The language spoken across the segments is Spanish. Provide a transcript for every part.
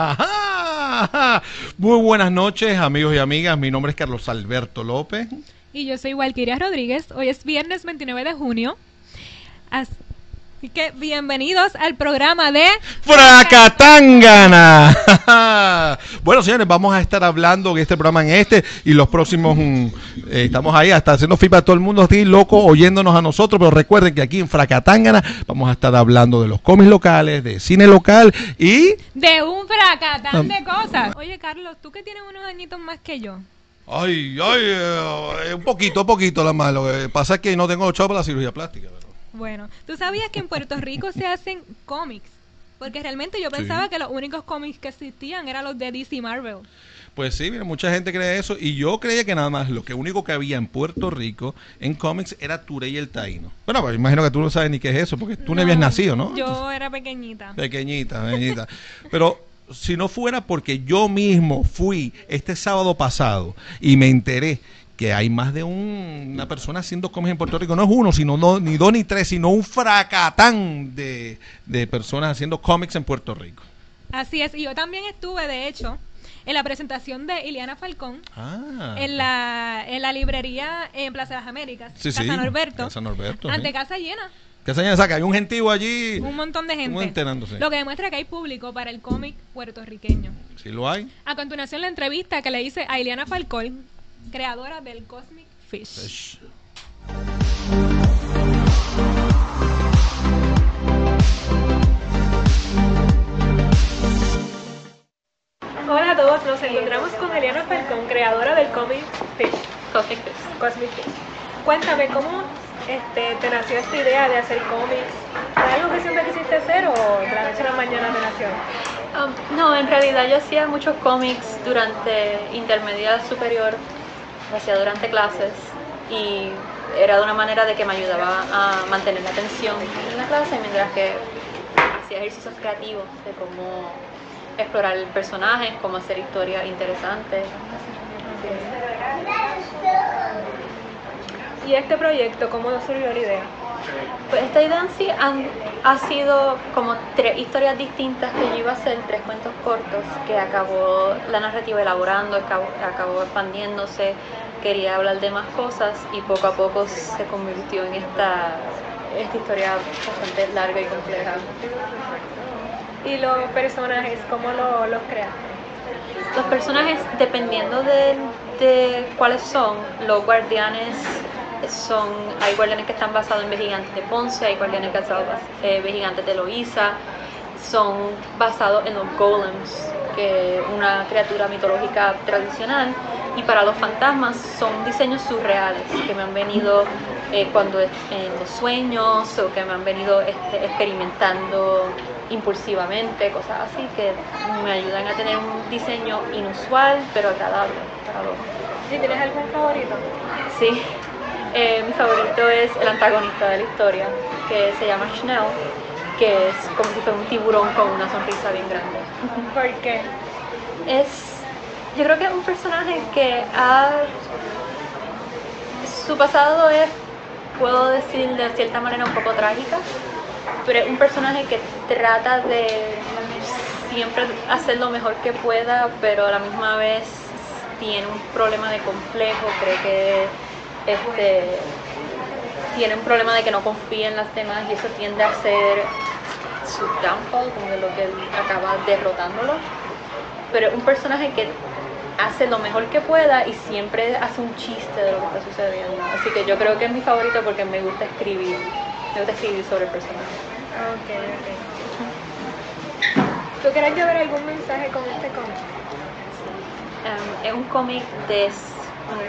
Ajá. Muy buenas noches, amigos y amigas. Mi nombre es Carlos Alberto López. Y yo soy Walquiria Rodríguez. Hoy es viernes 29 de junio. Así que bienvenidos al programa de Fracatangana. bueno, señores, vamos a estar hablando de este programa en este y los próximos. mm, eh, estamos ahí hasta haciendo feedback a todo el mundo, aquí loco, oyéndonos a nosotros. Pero recuerden que aquí en Fracatangana vamos a estar hablando de los cómics locales, de cine local y. de un fracatán de cosas. Oye, Carlos, tú que tienes unos añitos más que yo. Ay, ay, eh, un poquito, un poquito la más. Lo que pasa es que no tengo chavo para la cirugía plástica. pero- Bueno, ¿tú sabías que en Puerto Rico se hacen cómics? Porque realmente yo pensaba que los únicos cómics que existían eran los de DC Marvel. Pues sí, mira, mucha gente cree eso. Y yo creía que nada más lo que único que había en Puerto Rico en cómics era Turey el Taíno. Bueno, pues imagino que tú no sabes ni qué es eso, porque tú no, habías nacido, ¿no? Yo era pequeñita. Pequeñita, pequeñita. Pero si no fuera porque yo mismo fui este sábado pasado y me enteré que hay más de un- una persona haciendo cómics en Puerto Rico, no es uno, sino no, ni dos ni tres, sino un fracatán de, de personas haciendo cómics en Puerto Rico. Así es, y yo también estuve, de hecho, en la presentación de Iliana Falcón Ah. en la, en la librería en Plaza de las Américas, Sí, Casa sí, Norberto, Casa Norberto, ante sí. casa llena, ¿Qué señal saca? Hay un gentío allí. un montón de gente, enterándose. lo que demuestra que hay público para el cómic puertorriqueño. Si lo hay. A continuación la entrevista que le hice a Iliana Falcón, creadora del Cosmic Fish. Fish. Hola a todos, nos encontramos con Eliana Falcón, creadora del Comic Fish. Cosmic Fish. Cosmic Fish. Cuéntame, ¿cómo este, te nació esta idea de hacer cómics? ¿Fue algo que siempre quisiste hacer o de la noche a la mañana te nació? Um, no, en realidad yo hacía muchos cómics durante intermedia superior, lo hacía durante clases y era de una manera de que me ayudaba a mantener la atención en la clase mientras que hacía ejercicios creativos de cómo explorar el personaje, cómo hacer historias interesantes. ¿Y este proyecto, cómo surgió la idea? Pues esta en sí han- ha sido como tres historias distintas que yo iba a hacer, tres cuentos cortos, que acabó la narrativa elaborando, acabó, acabó expandiéndose, quería hablar de más cosas y poco a poco se convirtió en esta, esta historia bastante larga y compleja. ¿Y los personajes, cómo lo- los creas? Los personajes, dependiendo de, de cuáles son, los guardianes son, hay guardianes que están basados en Gigantes de Ponce, hay guardianes que están basados en Gigantes de Loíza, son basados en los golems, que una criatura mitológica tradicional, y para los fantasmas son diseños surreales que me han venido eh, cuando en los sueños o que me han venido este, experimentando impulsivamente, cosas así que me ayudan a tener un diseño inusual pero agradable para los ¿Y tienes algún favorito? Sí, Eh, mi favorito es el antagonista de la historia, que se llama Schnell, que es como si fuera un tiburón con una sonrisa bien grande. ¿Por qué? Es, yo creo que es un personaje que ha, su pasado es, puedo decir de cierta manera un poco trágica, pero es un personaje que trata de siempre hacer lo mejor que pueda, pero a la misma vez tiene un problema de complejo, cree que este, tiene un problema de que no confía en las demás y eso tiende a ser su downfall, como de lo que acaba derrotándolo. Pero es un personaje que hace lo mejor que pueda y siempre hace un chiste de lo que está sucediendo. Así que yo creo que es mi favorito porque me gusta escribir, me gusta escribir sobre el personaje. Ok, ok. ¿Tú quieres llevar algún mensaje con este cómic? Um, es un cómic de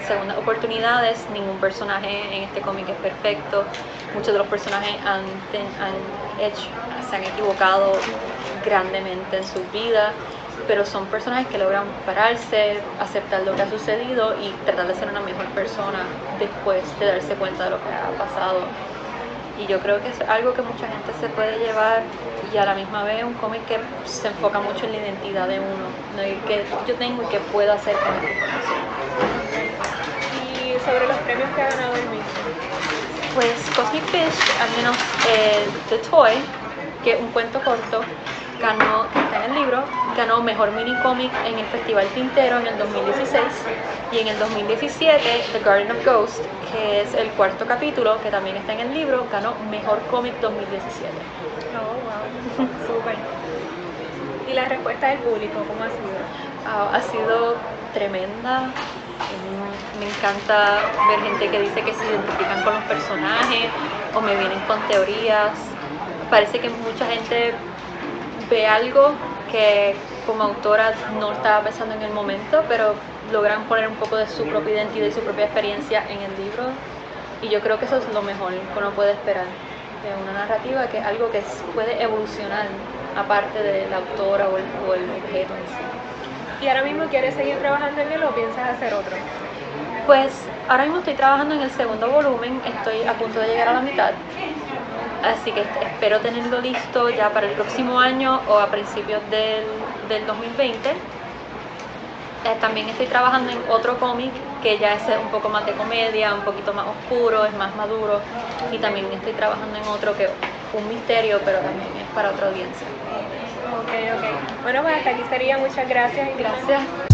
segundas oportunidades, ningún personaje en este cómic es perfecto, muchos de los personajes han, han hecho, se han equivocado grandemente en su vida, pero son personajes que logran pararse, aceptar lo que ha sucedido y tratar de ser una mejor persona después de darse cuenta de lo que ha pasado. Y yo creo que es algo que mucha gente se puede llevar y a la misma vez un cómic que se enfoca mucho en la identidad de uno, ¿no? y que yo tengo y que puedo hacer con esta información. Y sobre los premios que ha ganado el mismo. Pues Cosmic Fish, al menos eh, The Toy, que es un cuento corto, ganó, que está en el libro, ganó Mejor Mini Cómic en el Festival Tintero en el 2016 y en el 2017 The Garden of Ghosts, que es el cuarto capítulo, que también está en el libro, ganó Mejor Cómic 2017. Oh, wow. Súper. ¿Y la respuesta del público cómo ha sido? Ah, ha sido tremenda. Me encanta ver gente que dice que se identifican con los personajes o me vienen con teorías. Parece que mucha gente ve algo que como autora no estaba pensando en el momento, pero logran poner un poco de su propia identidad y su propia experiencia en el libro. Y yo creo que eso es lo mejor que uno puede esperar de una narrativa, que es algo que puede evolucionar aparte de la autora o el, o el objeto en sí. ¿Y ahora mismo quieres seguir trabajando en él o piensas hacer otro? Pues ahora mismo estoy trabajando en el segundo volumen, estoy a punto de llegar a la mitad, así que espero tenerlo listo ya para el próximo año o a principios del, del 2020. Eh, también estoy trabajando en otro cómic que ya es un poco más de comedia, un poquito más oscuro, es más maduro y también estoy trabajando en otro que un misterio, pero también es para otra audiencia. Ok, ok. Bueno, pues hasta aquí sería. Muchas gracias. y Gracias.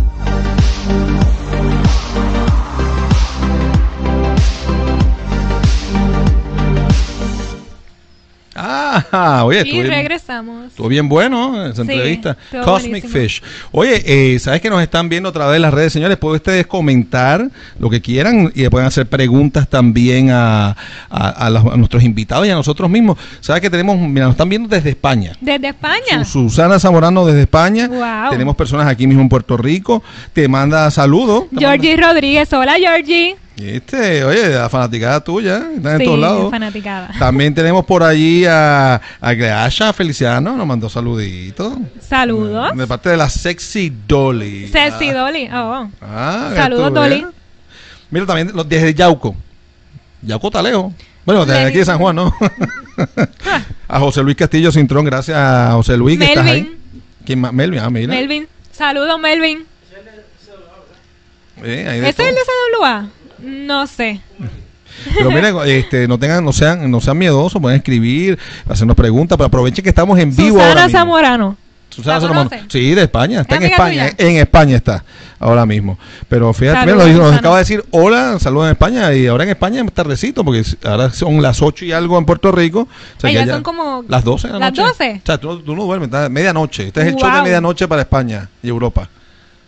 Ah, oye, Y bien, regresamos. estuvo bien bueno esa Sí, entrevista. Cosmic buenísimo. Fish. Oye, eh, ¿sabes que nos están viendo a través de las redes, señores? Pueden ustedes comentar lo que quieran y pueden hacer preguntas también a, a- a los- a nuestros invitados y a nosotros mismos. ¿Sabes que tenemos, mira, nos están viendo desde España? Desde España. Su- Susana Zamorano desde España. Wow. Tenemos personas aquí mismo en Puerto Rico. Te manda saludos. Georgie Rodríguez. Hola, Georgie. Este, oye, la fanaticada tuya. Están en Sí, todos lados. fanaticada. También tenemos por allí a, a Gleasha Feliciano, nos mandó saluditos. Saludos. De parte de la Sexy Dolly. Sexy Ah, Dolly. Oh. ah, Saludos, Dolly. ¿eh? Mira, también los desde Yauco. Yauco Taleo. Bueno, desde aquí de San Juan, ¿no? a José Luis Castillo Cintrón, gracias a José Luis que estás ahí. Melvin. ¿Quién más? Melvin, ah, mira. Melvin. Saludos, Melvin. Eh, ¿Ese es el de CWA? No sé. Pero miren, este, no tengan, no sean, no sean miedosos, pueden escribir, hacernos preguntas, pero aprovechen que estamos en vivo ahora Susana mismo. Zamorano. Susana ¿La Solomon. conoce? Sí, de España. Está ¿Es en España. tuya? En España está ahora mismo. Pero fíjate, Saludos, mira, nos, acaba de decir hola, saludos en España. Y ahora en España es tardecito, porque ahora son las 8 y algo en Puerto Rico. O sea, ya- son como las 12 de la ¿Las noche. 12? O sea, tú, no- tú no duermes, medianoche. Este es el show de Wow. medianoche para España y Europa.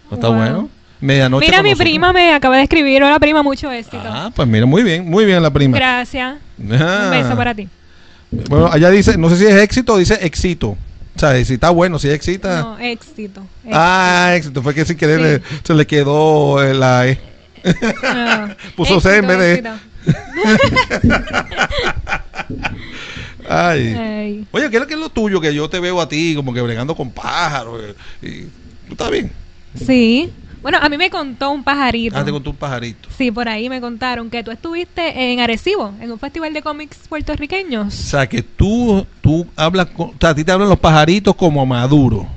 ¿No está Wow. bueno? Medianoche. Mira, mi nosotros. prima me acaba de escribir. Hola, prima, mucho éxito. Ah, pues mira, muy bien, muy bien la prima. Gracias. Ah. Un beso para ti. Bueno, allá dice, no sé si es éxito o dice éxito. O sea, si está bueno, si excita. No, éxito. Ah, éxito. Fue que sin querer Sí. se le quedó eh, la E. Ah, Puso C en éxito, vez de- éxito. Ay. Ey. Oye, ¿qué es lo que es lo tuyo? Que yo te veo a ti como que bregando con pájaros. eh, Y, ¿Tú estás bien? Sí. Bueno, a mí me contó un pajarito. Ah, te contó un pajarito. Sí, por ahí me contaron que tú estuviste en Arecibo, en un festival de cómics O puertorriqueños. sea, que tú, tú hablas con... O sea, a ti te hablan los pajaritos como Maduro.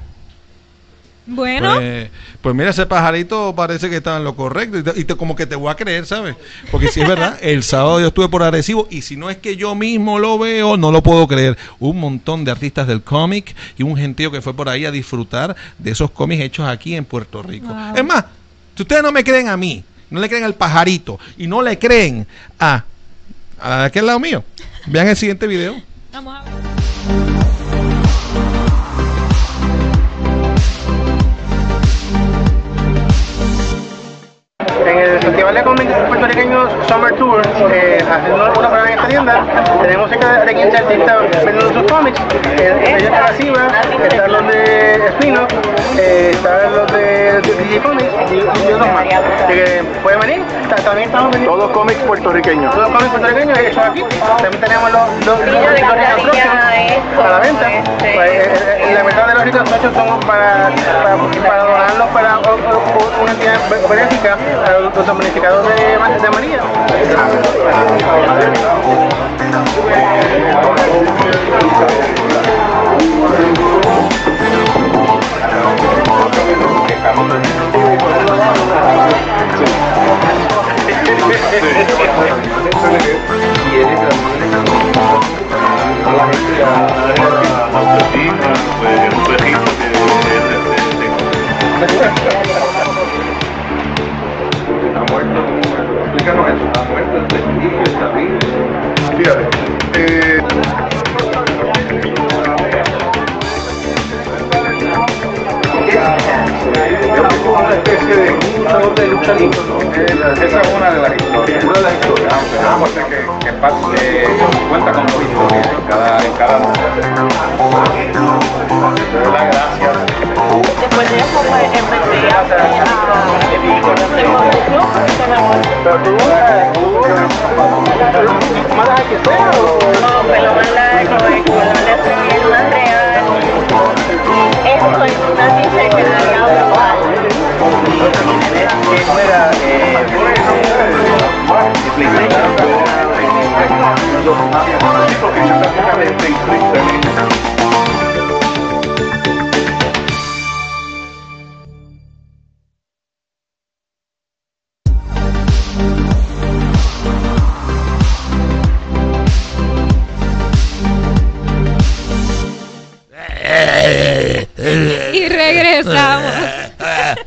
Bueno, Pues, pues mira, ese pajarito parece que está en lo correcto y, te- y te- como que te voy a creer, ¿sabes? Porque si es verdad, el sábado yo estuve por Arecibo y si no es que yo mismo lo veo, no lo puedo creer. Un montón de artistas del cómic y un gentío que fue por ahí a disfrutar de esos cómics hechos aquí en Puerto Rico. Wow. Es más, si ustedes no me creen a mí, no le creen al pajarito y no le creen a, a aquel lado mío, vean el siguiente video. vamos a ver. Festival de Cómics Puertorriqueños Summer Tour, eh, haciendo una prueba en esta tienda, tenemos cerca de 15 artistas vendiendo sus cómics. Eh, Entre ellos está la Ciba, están los de Espino, eh, están los de DJ Comics y, y otros más. Así que pueden venir, Ta- también estamos vendiendo Todos cómics puertorriqueños. todos los cómics puertorriqueños hechos aquí. También tenemos los, los, los, reconstructions a la venta. Pues, eh, eh, la mitad de los reconstructions son para, para, para donarlos para una entidad be- benéfica a los, los damnificados de, de María. muerto, explícanos eso. Ha muerto el prestigio, está vivo. Fíjate, eh, es una especie de luchador de lucha libre, ¿no? Esa es una de las historias. Una de las historias. Ah, pues que, que parte- eh, cuenta con dos historias en cada, en cada una. De verdad, gracias. Después de eso, pues empecé a. No, pelo más largo, de piel más real. Eso es una dice que la diablo Eso era,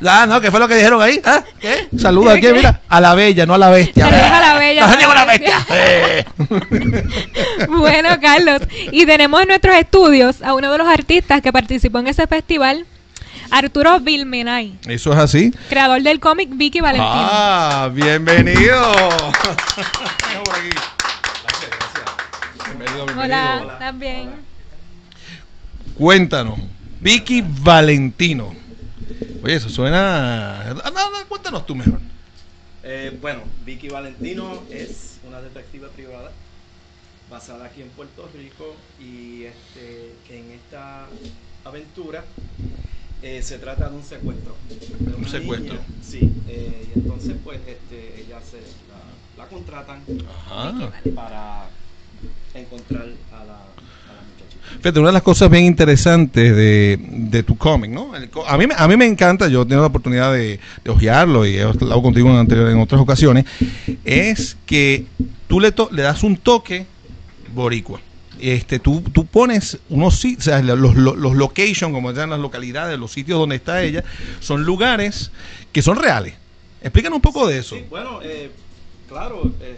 Ah, no, ¿qué fue lo que dijeron ahí? ¿Ah? ¿Qué? Saluda aquí, mira, a la bella, no a la bestia. Saludos a la bella, Saludos no a a la bestia. Eh. Bueno, Carlos, y tenemos en nuestros estudios a uno de los artistas que participó en ese festival, Arturo Vilmenay, Eso es así. creador del cómic Vicky Valentino. Ah, bienvenido. Gracias, gracias. Bienvenido, bienvenido. Hola, ¿estás bien? Cuéntanos, Vicky Valentino. Oye, eso suena. Ah, no, no, cuéntanos tú mejor. Eh, bueno, Vicky Valentino es una detective privada basada aquí en Puerto Rico y este, que en esta aventura eh, se trata de un secuestro. de Un secuestro. niña. Sí, eh, y entonces pues este, ella se la, la contratan Ajá. para encontrar a la. Fíjate, una de las cosas bien interesantes de, de tu cómic, ¿no? El a, mí, a mí me encanta, yo he tenido la oportunidad de, de hojearlo y he hablado contigo en, anterior, en otras ocasiones, es que tú le, to- le das un toque boricua. Este, tú, tú pones unos los, los, los location, como llaman las localidades, los sitios donde está ella, son lugares que son reales. Explícanos un poco de eso. Sí, bueno, eh, claro, eh,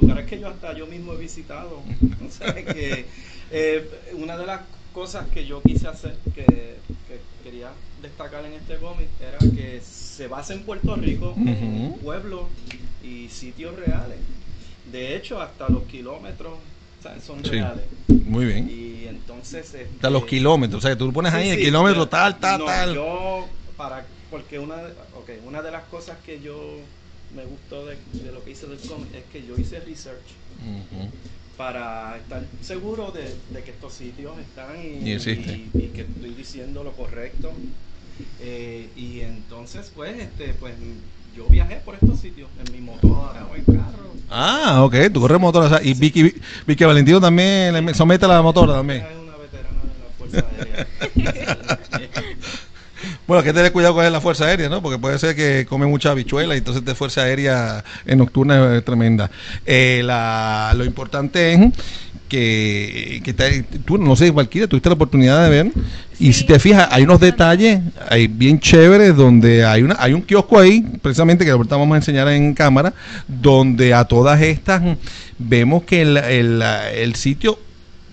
lugares que yo hasta yo mismo he visitado. O sea, que eh, una de las cosas que yo quise hacer, que, que quería destacar en este cómic, era que se basa en Puerto Rico, en pueblos y sitios reales. De hecho, hasta los kilómetros ¿sabes? son Sí. reales. Muy bien. Y entonces... Hasta los este, kilómetros, o sea, que tú pones ahí Sí, el kilómetro tal, tal, no, tal. Yo, para, porque una, de- okay, una de las cosas que yo me gustó de, de lo que hice del cómic es que yo hice research. Para estar seguro de, de que estos sitios están y, Y existen. y- y que estoy diciendo lo correcto. Eh, y entonces, pues, este, pues, yo viajé por estos sitios en mi motora o en carro. Ah, ok, tú corres motora. o sea, y Vicky, Vicky Valentino también le somete a la motora también. Es una veterana de la Fuerza Aérea. Bueno, hay que tener cuidado con la fuerza aérea, ¿no? Porque puede ser que come mucha habichuela y entonces de fuerza aérea en nocturna es tremenda. Eh, la, lo importante es que, que te- tú, no sé, Valkyria, tuviste la oportunidad de ver. Y si te fijas, hay unos detalles hay bien chéveres donde hay una hay un kiosco ahí, precisamente que ahorita vamos a enseñar en cámara, donde a todas estas vemos que el, el, el sitio,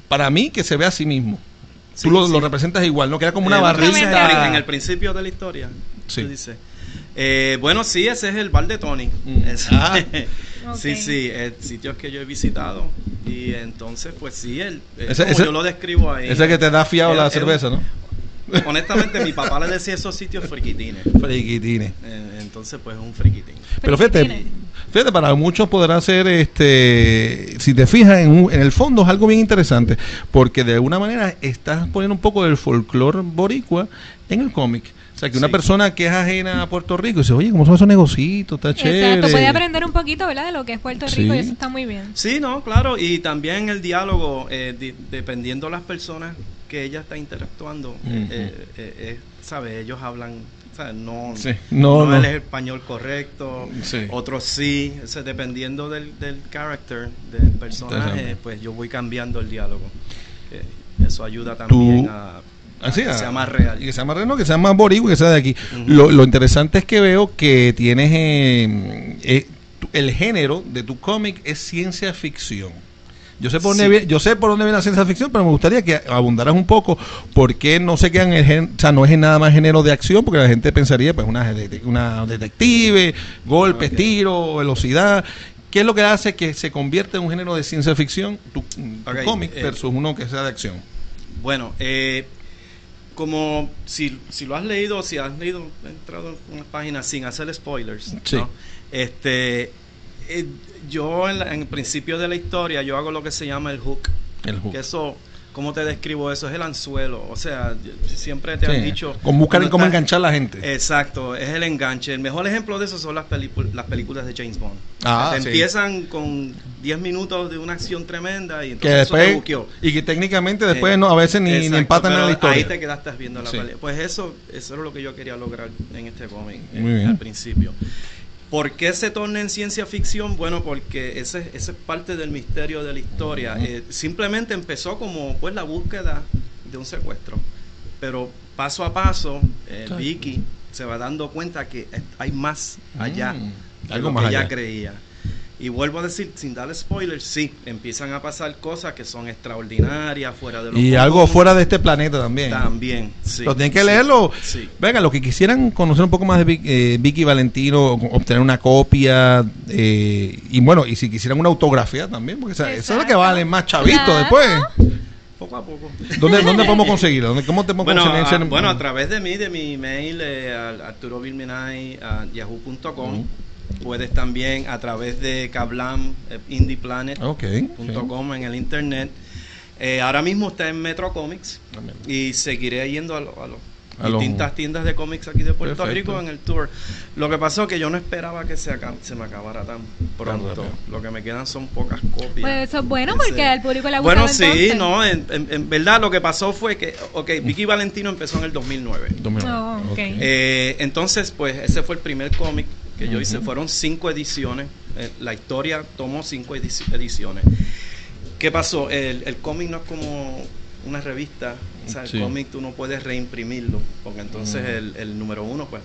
para mí, que se ve a sí mismo. Sí, Tú lo, sí. lo representas igual, ¿no? Queda como una Eh, barrita. En el principio de la historia. Sí. tú dices. Eh, bueno, sí, ese es el bar de Tony. Mm. Ah. Sí, sí, sitios que yo he visitado. Y entonces, pues sí, el, eh, Ese- como ese- yo lo describo ahí. Ese que te da fiado Era- la era cerveza, ¿no? Honestamente, mi papá le decía esos sitios friquitines. Friquitines. Eh, entonces, pues es un friquitín. Pero fíjate, fíjate, para muchos podrá ser, este, si te fijas, en, un- en el fondo es algo bien interesante, porque de alguna manera estás poniendo un poco del folclore boricua en el cómic. O sea, que una Sí. persona que es ajena a Puerto Rico dice, oye, ¿cómo son esos negocitos? Está chévere. Exacto, puede aprender un poquito, ¿verdad? De lo que es Puerto Rico Sí. y eso está muy bien. Sí, no, claro. Y también el diálogo, eh, di- dependiendo de las personas que ella está interactuando, eh, eh, ¿sabe? Ellos hablan. No, Sí, no, no, no. el español correcto, Sí. otros sí. O sea, dependiendo del, del character, del personaje, pues yo voy cambiando el diálogo. Eso ayuda también Tú- a Así, que ah, sea más real. Que sea más real, no, que sea más boricua, que sea de aquí. Lo, lo interesante es que veo que tienes eh, eh, el género de tu cómic es ciencia ficción. Yo sé, por dónde Sí. viene, yo sé por dónde viene la ciencia ficción, pero me gustaría que abundaras un poco por qué no se quedan en o sea, no es en nada más género de acción, porque la gente pensaría, pues, una, de- una detective, golpes, tiro, velocidad. ¿Qué es lo que hace que se convierta en un género de ciencia ficción, tu, cómic, eh, versus uno que sea de acción? Bueno, eh, como si, si lo has leído, si has leído, entrado en una página sin hacer spoilers, Sí. ¿no? este, eh, yo en, la- en el principio de la historia, yo hago lo que se llama el hook, El hook. que eso, ¿cómo te describo eso? Es el anzuelo, o sea, siempre te Sí, han dicho... Con buscar en cómo estás- enganchar a la gente. Exacto, es el enganche. El mejor ejemplo de eso son las, películas las películas de James Bond. Ah, Te sí. empiezan con 10 minutos de una acción tremenda y que entonces eso te después buqueó. y que técnicamente después Eh, no a veces ni, ni exacto, empatan en la historia Ahí te quedaste viendo la Sí. pelea. Pues eso, eso es lo que yo quería lograr en este cómic eh, al principio. ¿Por qué se torna en ciencia ficción? Bueno, porque ese, ese es parte del misterio de la historia. Eh, simplemente empezó como pues la búsqueda de un secuestro. Pero paso a paso, eh. Vicky se va dando cuenta que hay más allá Mm, de algo lo más que ella allá. creía. Y vuelvo a decir, sin darle spoilers, sí, empiezan a pasar cosas que son extraordinarias, fuera de lo y común. algo fuera de este planeta también También, sí. Pero tienen que sí, leerlo. Sí. Venga, los que quisieran conocer un poco más de Vic- eh, Vicky Valentino, obtener una copia, eh, y bueno, y si quisieran una autografía también, porque esa, esa es la que vale más chavito Claro. después. Poco a poco. ¿Dónde, ¿Dónde podemos conseguirla? ¿Dónde, ¿Cómo te podemos Bueno, conseguir? a, bueno, a través de mí, de mi email, eh, a yahoo.com. Ujú. Puedes también a través de Kablam, eh, indieplanet.com en el internet. Eh, ahora mismo está en Metro Comics También. y seguiré yendo a, lo- a los A los- distintas tiendas de cómics aquí de Puerto Perfecto. Rico en el tour. Lo que pasó que yo no esperaba que se, se me acabara tan pronto. Lo que me quedan son pocas copias. Pues eso es bueno Ese- porque al público le ha Bueno, sí, entonces. no, en, en- en verdad lo que pasó fue que, ok, Vicky Valentino empezó en el 2009. Domingo. Oh, ok. Eh, entonces, pues ese fue el primer cómic que yo hice. Fueron cinco ediciones. Eh, la historia tomó cinco edici- ediciones. ¿Qué pasó? El, el cómic no es como una revista. O sea, el Sí. cómic tú no puedes reimprimirlo. Porque entonces el, el número uno, pues,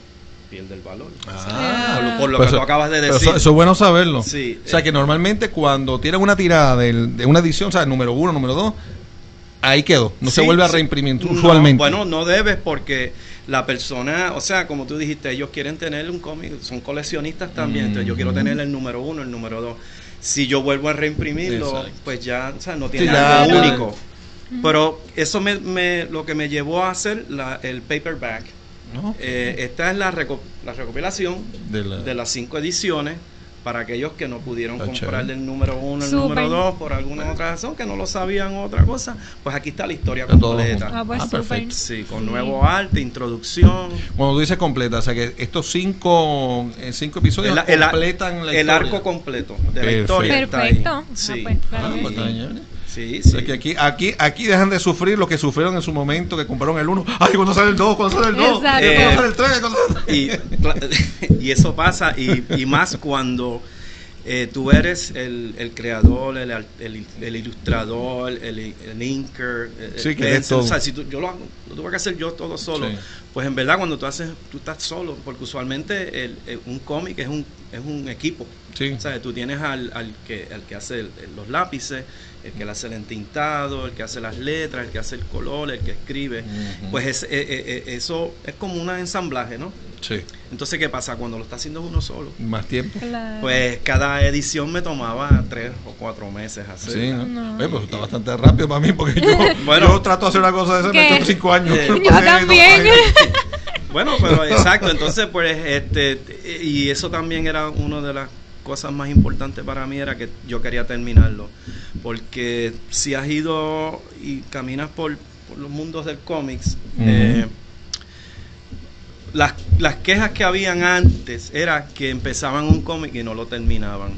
pierde el valor. Ah. por lo, por lo Pero que eso- tú acabas de decir. Eso, eso es bueno saberlo. Sí, o sea, eh. que normalmente cuando tienen una tirada de una edición, o sea, número uno, número dos, ahí quedó. No se vuelve a reimprimir No, usualmente. bueno, no debes porque la persona, o sea, como tú dijiste, ellos quieren tener un cómic, son coleccionistas también, entonces yo quiero Ujú. tener el número uno, el número dos. Si yo vuelvo a reimprimirlo, Exacto. pues ya, o sea, no tiene ya. único. Pero eso me, me- lo que me llevó a hacer la- el paperback. ¿No? Eh, esta es la, reco- la recopilación De la- de las cinco ediciones para aquellos que no pudieron Está comprar chévere. el número uno, el número dos por alguna otra razón, que no lo sabían o otra cosa, pues aquí está la historia completa. Ah, pues Ah, perfecto. Sí, con nuevo arte, introducción. Cuando tú dices completa, o sea que estos cinco, eh, cinco episodios El, el- completan la el historia. arco completo de la Perfecto. historia. está ahí. Perfecto. Ah, Sí, pues, claro Ah, pues, sí. sí, O sí. sea que aquí, aquí, aquí dejan de sufrir lo que sufrieron en su momento, que compraron el 1. ¡Ay, cuando sale el 2! ¿Cuándo sale el 2? Exacto. ¿Cuándo sale el 3? ¿Cuándo sale- y, y eso pasa, y, y más cuando eh, tú eres el, el creador, el, el, el ilustrador, el, el inker. eh, Sí, que eh, eres todo. o sea, si tú- yo lo, hago, lo tuve que hacer yo todo solo. Sí. Pues en verdad, cuando tú haces, tú estás solo, porque usualmente el- el- un cómic es un, es un equipo. Sí. O sea, tú tienes al, al que, al que hace el- los lápices, el que le hace el entintado, el que hace las letras, el que hace el color, el que escribe. Pues es, eh, eh, eh, eso es como un ensamblaje, ¿no? Sí, Entonces, ¿qué pasa? Cuando lo está haciendo uno solo, más tiempo. Claro. pues cada edición me tomaba tres o cuatro meses hacer. Sí, ¿no? No. Oye, pues está bastante rápido para mí, porque yo, Bueno. yo trato de hacer una cosa de esa, me ¿Qué? hecho cinco años. Eh, Yo también. Bueno, pero exacto, entonces pues este y eso también era una de las cosas más importantes para mí era que yo quería terminarlo, porque si has ido y caminas por, por los mundos del cómics, eh, las, las quejas que habían antes era que empezaban un cómic y no lo terminaban.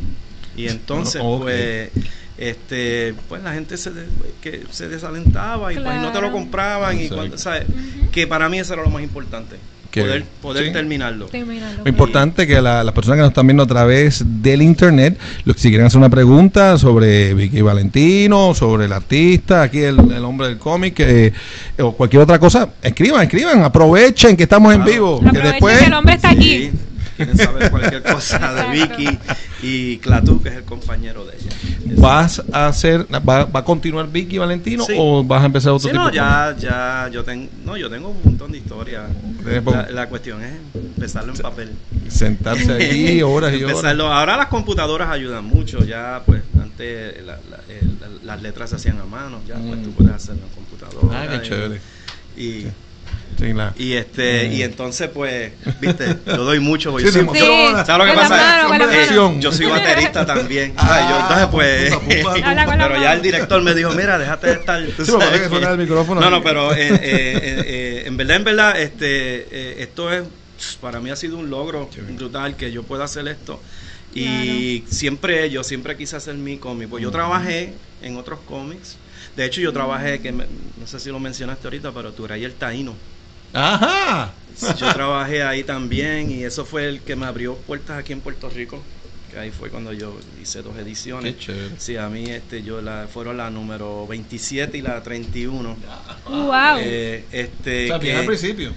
Y entonces, pues, este, pues la gente se, de- que se desalentaba y pues no te lo compraban. y cuando, ¿sabes? Ujú. Que para mí eso era lo más importante. Poder, poder Sí. terminarlo. Lo importante que la- las personas que nos están viendo a través del internet, los que si quieren hacer una pregunta sobre Vicky Valentino, sobre el artista, aquí el, el hombre del cómic, eh, o cualquier otra cosa, escriban, escriban, aprovechen que estamos en vivo. Que Aprovechen después que el hombre está aquí. Quieren saber cualquier cosa de. Vicky y Clatú, que es el compañero de ella. vas a hacer, va, va a continuar Vicky Valentino Sí. o vas a empezar otro Sí, tipo no, de ya, ya, yo tengo, no, yo tengo un montón de historias. Eh, pues- La, la cuestión es empezarlo en papel. sentarse allí horas y horas. Empezarlo. Ahora las computadoras ayudan mucho, ya pues antes la- la- el- la- las letras se hacían a mano, ya pues Mm. tú puedes hacerlo en computadora. Ah, qué y- chévere. Y, Sí, la- y este, Mm. y entonces pues, viste, yo doy mucho, porque Sí, yo Sí. ¿Sabes lo que pasa? mano, Eh, yo soy baterista también. Ah, ¿sabes? Yo, entonces, pues. pero ya el director me dijo: Mira, déjate de estar. tú Sí, porque sabes hay que sonar el micrófono. No, no, pero eh, eh, eh, eh, en verdad, en verdad, este, eh, esto es. Para mí ha sido un logro brutal que yo pueda hacer esto. Y siempre, yo siempre quise hacer mi cómic. Pues yo Mm. trabajé en otros cómics. De hecho, yo trabajé, que me- no sé si lo mencionaste ahorita, pero Turay el Taíno. Ajá. Yo trabajé ahí también y eso fue el que me abrió puertas aquí en Puerto Rico. Que ahí fue cuando yo hice dos ediciones. Qué chévere. Sí, a mí este, yo la, fueron la número 27 y la 31. Wow. Eh, este, O sea, que- al principio.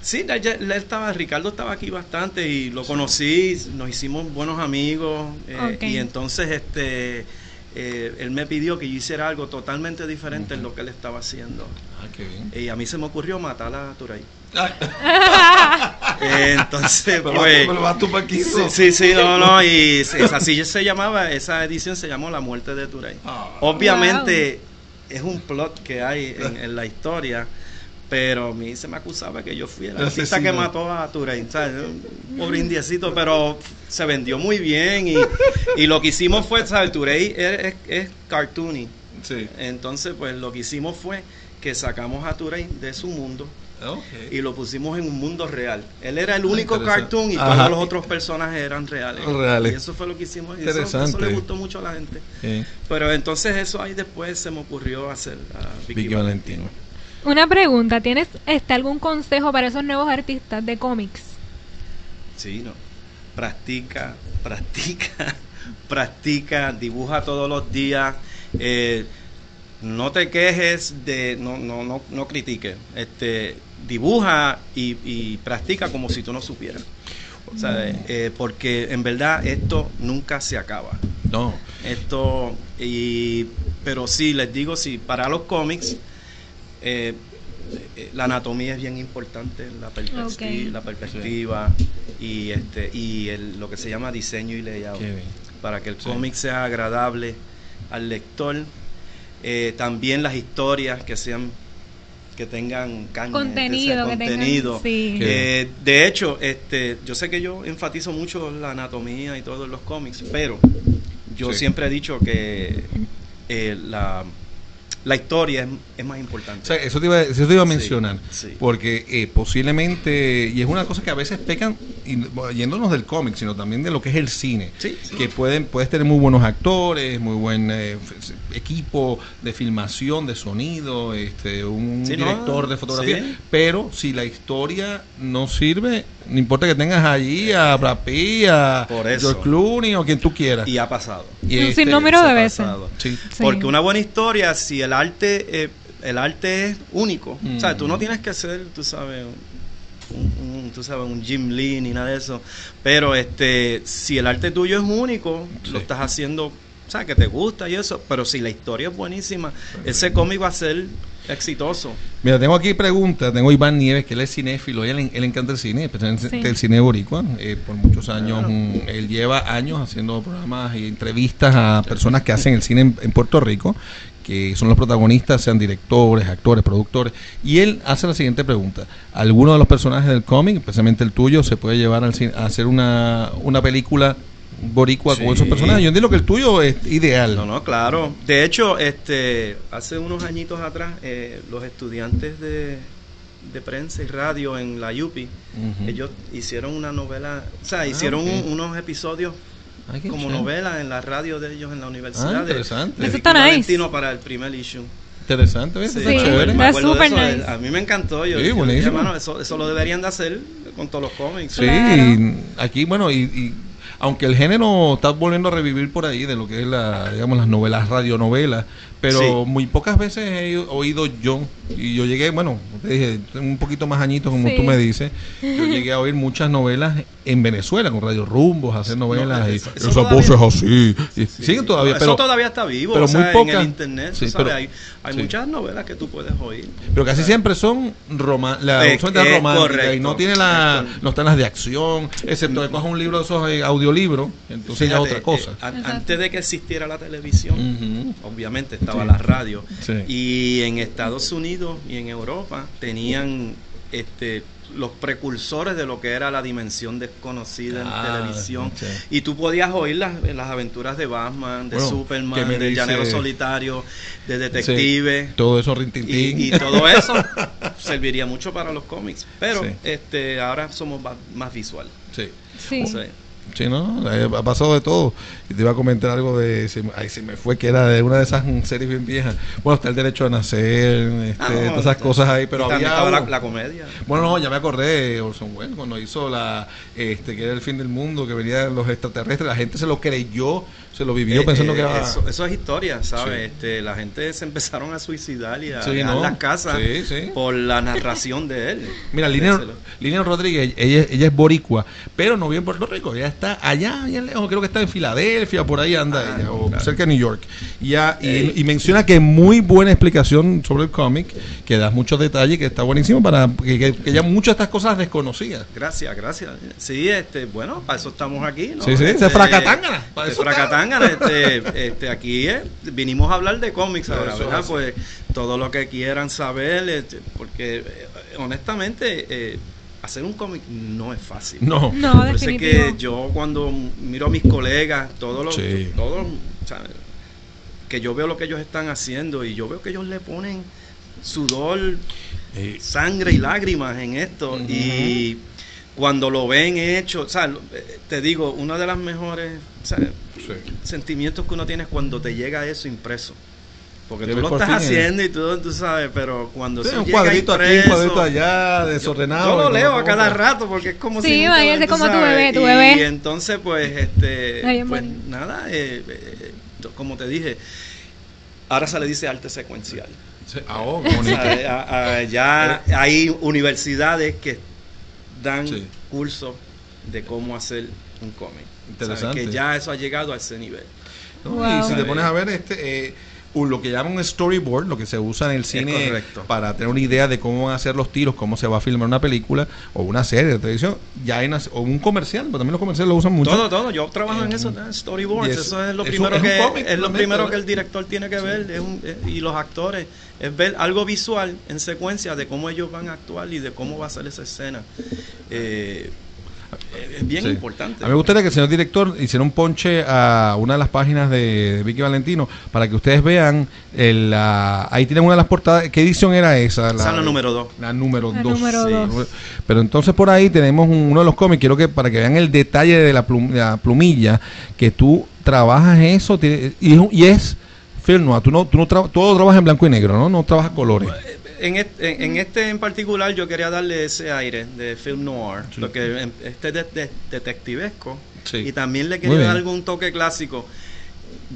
Sí, ya- estaba, Ricardo estaba aquí bastante y lo conocí, nos hicimos buenos amigos eh, Ok. y entonces este eh, él me pidió que yo hiciera algo totalmente diferente en lo que él estaba haciendo. Ah, qué bien. Y a mí se me ocurrió matar a Turay. Ah, Eh, entonces, pues... Sí, sí, sí, no, no, y es- así se llamaba, esa edición se llamó La muerte de Turay. Ah. Obviamente es un plot que hay en, en la historia, pero a mí se me acusaba que yo fui el artista que mató a Turay, ¿sabes? Un pobre indiecito, pero se vendió muy bien y, y lo que hicimos fue, ¿sabes? Turay es, es, cartoony, Sí. entonces pues lo que hicimos fue que sacamos a Turay de su mundo Ok. y lo pusimos en un mundo real. Él era el único interesante. cartoon y Ajá. todos los otros personajes eran reales. Reales. Y eso fue lo que hicimos. Y eso, Interesante. eso le gustó mucho a la gente. Pero entonces eso ahí después se me ocurrió hacer a Vicky, Vicky Valentino. Una pregunta, ¿tienes este algún consejo para esos nuevos artistas de cómics? Sí, no. Practica, practica, practica, dibuja todos los días. eh, no te quejes de, no, no, no, no critiques. Este, dibuja y, y practica como si tú no supieras. ¿sabes? Eh, porque en verdad esto nunca se acaba. No. Esto, y, pero sí, les digo, sí, para los cómics, eh, eh, la anatomía es bien importante, la, perspectiva y, este, y el- lo que se llama diseño y layout. Para que el Sí. cómic sea agradable al lector. Eh, también las historias que sean que tengan caña, Contenido, que tengan- contenido. sí. Eh, de hecho, este, yo sé que yo enfatizo mucho la anatomía y todo en los cómics, pero yo Sí. siempre he dicho que eh, la, la historia es, es más importante. O sea, eso te iba, eso te iba a mencionar. sí. Porque eh, posiblemente, y es una cosa que a veces pecan, y, yéndonos del cómic, sino también de lo que es el cine. Sí, sí. Que pueden, puedes tener muy buenos actores, muy buen eh, equipo de filmación, de sonido, este, un Sí, ¿no? director de fotografía. Sí. Pero si la historia no sirve, no importa que tengas allí a Brad Pitt, a Por eso. George Clooney o quien tú quieras. Y ha pasado. Y Un este, sinnúmero Eso de veces. pasado. Sí. Sí. Porque una buena historia, si el arte, eh, el arte es único, Mm. o sea, tú no tienes que ser, tú sabes, un, un- tú sabes, un Jim Lee ni nada de eso, pero este, si el arte tuyo es único, Sí. lo estás haciendo, o sea, que te gusta y eso, pero si la historia es buenísima, ese cómic va a ser exitoso. Mira, tengo aquí preguntas. Tengo a Iván Nieves, que él es cinéfilo. y Él, él encanta el cine, especialmente Sí. el cine boricua. eh, por muchos años. Claro. mm, él lleva años haciendo programas y entrevistas a personas que hacen el cine en, en Puerto Rico, que son los protagonistas, sean directores, actores, productores. Y él hace la siguiente pregunta. ¿Alguno de los personajes del cómic, especialmente el tuyo, se puede llevar al cine, a hacer una, una película boricua con esos personajes? Yo entiendo que el tuyo es ideal. No, no, claro. De hecho, este, hace unos añitos atrás, eh, los estudiantes de, de prensa y radio en la UPI, ellos hicieron una novela, o sea, Ah, hicieron un- unos episodios Ay, como chévere. novela en la radio de ellos en la universidad. Ah, de- interesante. de Eso Ricky está nice. Valentino para el primer issue. Interesante, ¿ves? Sí, Está Sí, chévere. me acuerdo de eso, nice. A mí me encantó. Yo, Sí, yo buenísimo. "Mano, eso, eso lo deberían de hacer con todos los cómics. Sí, Claro. y aquí, bueno, y, y aunque el género está volviendo a revivir por ahí de lo que es la, digamos, las novelas, radionovelas, pero Sí. muy pocas veces he oído yo, y yo llegué, bueno, te dije, un poquito más añitos como Sí. tú me dices, yo llegué a oír muchas novelas en Venezuela, con Radio Rumbos, hacer novelas, No, y eso- eso esas todavía- voces así, y siguen todavía, Eso pero, todavía está vivo, pero o sea, muy en pocas- el internet, tú sí, sabes, pero- hay, hay sí. muchas novelas que tú puedes oír. pero casi siempre son roma, la Eh, son de eh, romántica y no tiene la, Correcto. no están las de acción, excepto que cojas un libro de esos eh, audiolibros, entonces ya es otra cosa. eh, antes de que existiera la televisión, obviamente estaba Sí. la radio. Sí. Y en Estados Unidos y en Europa tenían este los precursores de lo que era la dimensión desconocida Ah, en televisión. Y tú podías oír las, las aventuras de Batman, de Bueno, ¿qué Superman, del dice? Llanero Solitario, de Detective. Sí, todo eso Y, rintintín. y todo eso serviría mucho para los cómics. Pero Sí. este ahora somos más visual. sí. Sí. O sea, Sí, ¿no? Ha pasado de todo. Y te iba a comentar algo de. Se, ay, se me fue que era de una de esas series bien viejas. Bueno, está el derecho a nacer, este, ah, no, todas esas no, cosas ahí, pero había. estaba la comedia. Bueno, no, ya me acordé, Orson Welles, cuando hizo la. Este, que era el fin del mundo, que venían los extraterrestres, la gente se lo creyó, se lo vivió Eh, pensando eh, que era. eso, eso es historia, ¿sabes? Sí. Este, la gente se empezaron a suicidar y a Sí, dejar ¿no? las casas Sí, por la narración de él. Mira, Lilian, Rodríguez, ella, ella es boricua, pero no vive en Puerto Rico, ella está allá, bien lejos, creo que está en Filadelfia, por ahí anda Ah, ella, o claro. cerca de New York. Y, ya, y, menciona que muy buena explicación sobre el cómic, que das muchos detalles, que está buenísimo para que, que, que ella muchas de estas cosas las desconocía. Gracias, gracias. Sí, este, bueno, para eso estamos aquí, ¿no? Sí, sí, este, para este, eso está. Fracatángana, este, este, aquí eh, vinimos a hablar de cómics ahora. Pues todo lo que quieran saber, este, porque eh, honestamente eh, hacer un cómic no es fácil. No, No, Por eso es definitivo. que yo cuando miro a mis colegas, todos los, Sí. todos, que yo veo lo que ellos están haciendo y yo veo que ellos le ponen sudor, Eh, sangre y lágrimas en esto y cuando lo ven hecho, o sea, eh, te digo, uno de los mejores o sea, sí. sentimientos que uno tiene es cuando te llega eso impreso. Porque Que tú lo estás haciendo y tú, tú sabes, pero cuando Sí, eso un llega cuadrito aquí, un impreso, cuadrito allá, desordenado. yo lo y leo a cada rato porque es como Sí, si nunca imagínate como tu sabes, bebé, tu y bebé. entonces pues este Ay, pues nada eh, eh, como te dije ahora se le dice arte secuencial Sí, ah, oh, O sea, a- a- ya hay universidades que dan Sí. cursos de cómo hacer un cómic Interesante. O sea, que ya eso ha llegado a ese nivel ¿no? Wow. Y si te pones a ver este eh, lo que llaman un storyboard, lo que se usa en el cine para tener una idea de cómo van a ser los tiros, cómo se va a filmar una película o una serie de televisión, ya hay una- o un comercial, porque también los comerciales lo usan mucho. todo todo yo trabajo en Eh, eso storyboards eso- es lo primero es que cómic, es lo primero que el director tiene que ver es un- eh, y los actores es ver algo visual en secuencia de cómo ellos van a actuar y de cómo va a ser esa escena. Eh, es bien Sí. importante A mí me gustaría que el señor director hiciera un ponche a una de las páginas de Vicky Valentino para que ustedes vean, el, la- ahí tienen una de las portadas, ¿qué edición era esa? esa es la número dos La número La 2. número dos. Pero entonces por ahí tenemos un- uno de los cómics, quiero que para que vean el detalle de la, plum- la plumilla, que tú trabajas eso tiene- y, es- y es film noir, tú no, tú no tra- todo trabajas en blanco y negro, ¿no? No trabajas colores. En este, en, en este en particular yo quería darle ese aire de film noir, Sí. porque en- este es de, de- detectivesco Sí. y también le quería dar algún toque clásico.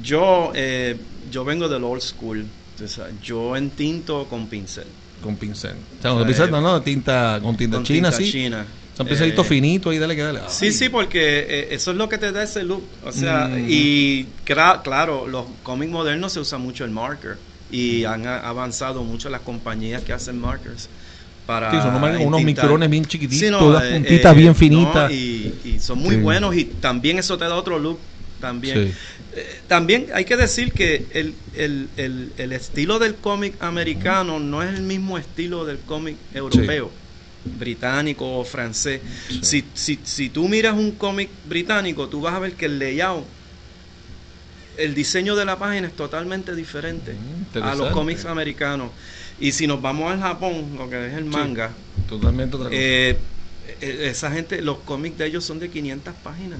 Yo eh, yo vengo del old school, o sea, yo entinto con pincel, Con pincel. O sea, con Eh, pincel, no, no, tinta, con tinta con china, tinta sí. china. Son pincelitos Eh, finitos y dale que dale. Sí, Ay. sí, porque eh, eso es lo que te da ese look. O sea, Mm. y claro, los cómics modernos se usa mucho el marker y han avanzado mucho las compañías que hacen markers. Para Sí, son unos, micrones bien chiquititos, Sí, no, unas eh, puntitas eh, bien no, finitas. y, y son muy Sí. buenos y también eso te da otro look también. Eh, también hay que decir que el, el, el, el estilo del cómic americano no es el mismo estilo del cómic europeo, británico o francés. Si, si, si tú miras un cómic británico, tú vas a ver que el layout, el diseño de la página es totalmente diferente Mm, a los cómics americanos. Y si nos vamos al Japón, lo que es el manga, Totalmente otra cosa. eh, eh, esa gente, los cómics de ellos son de 500 páginas.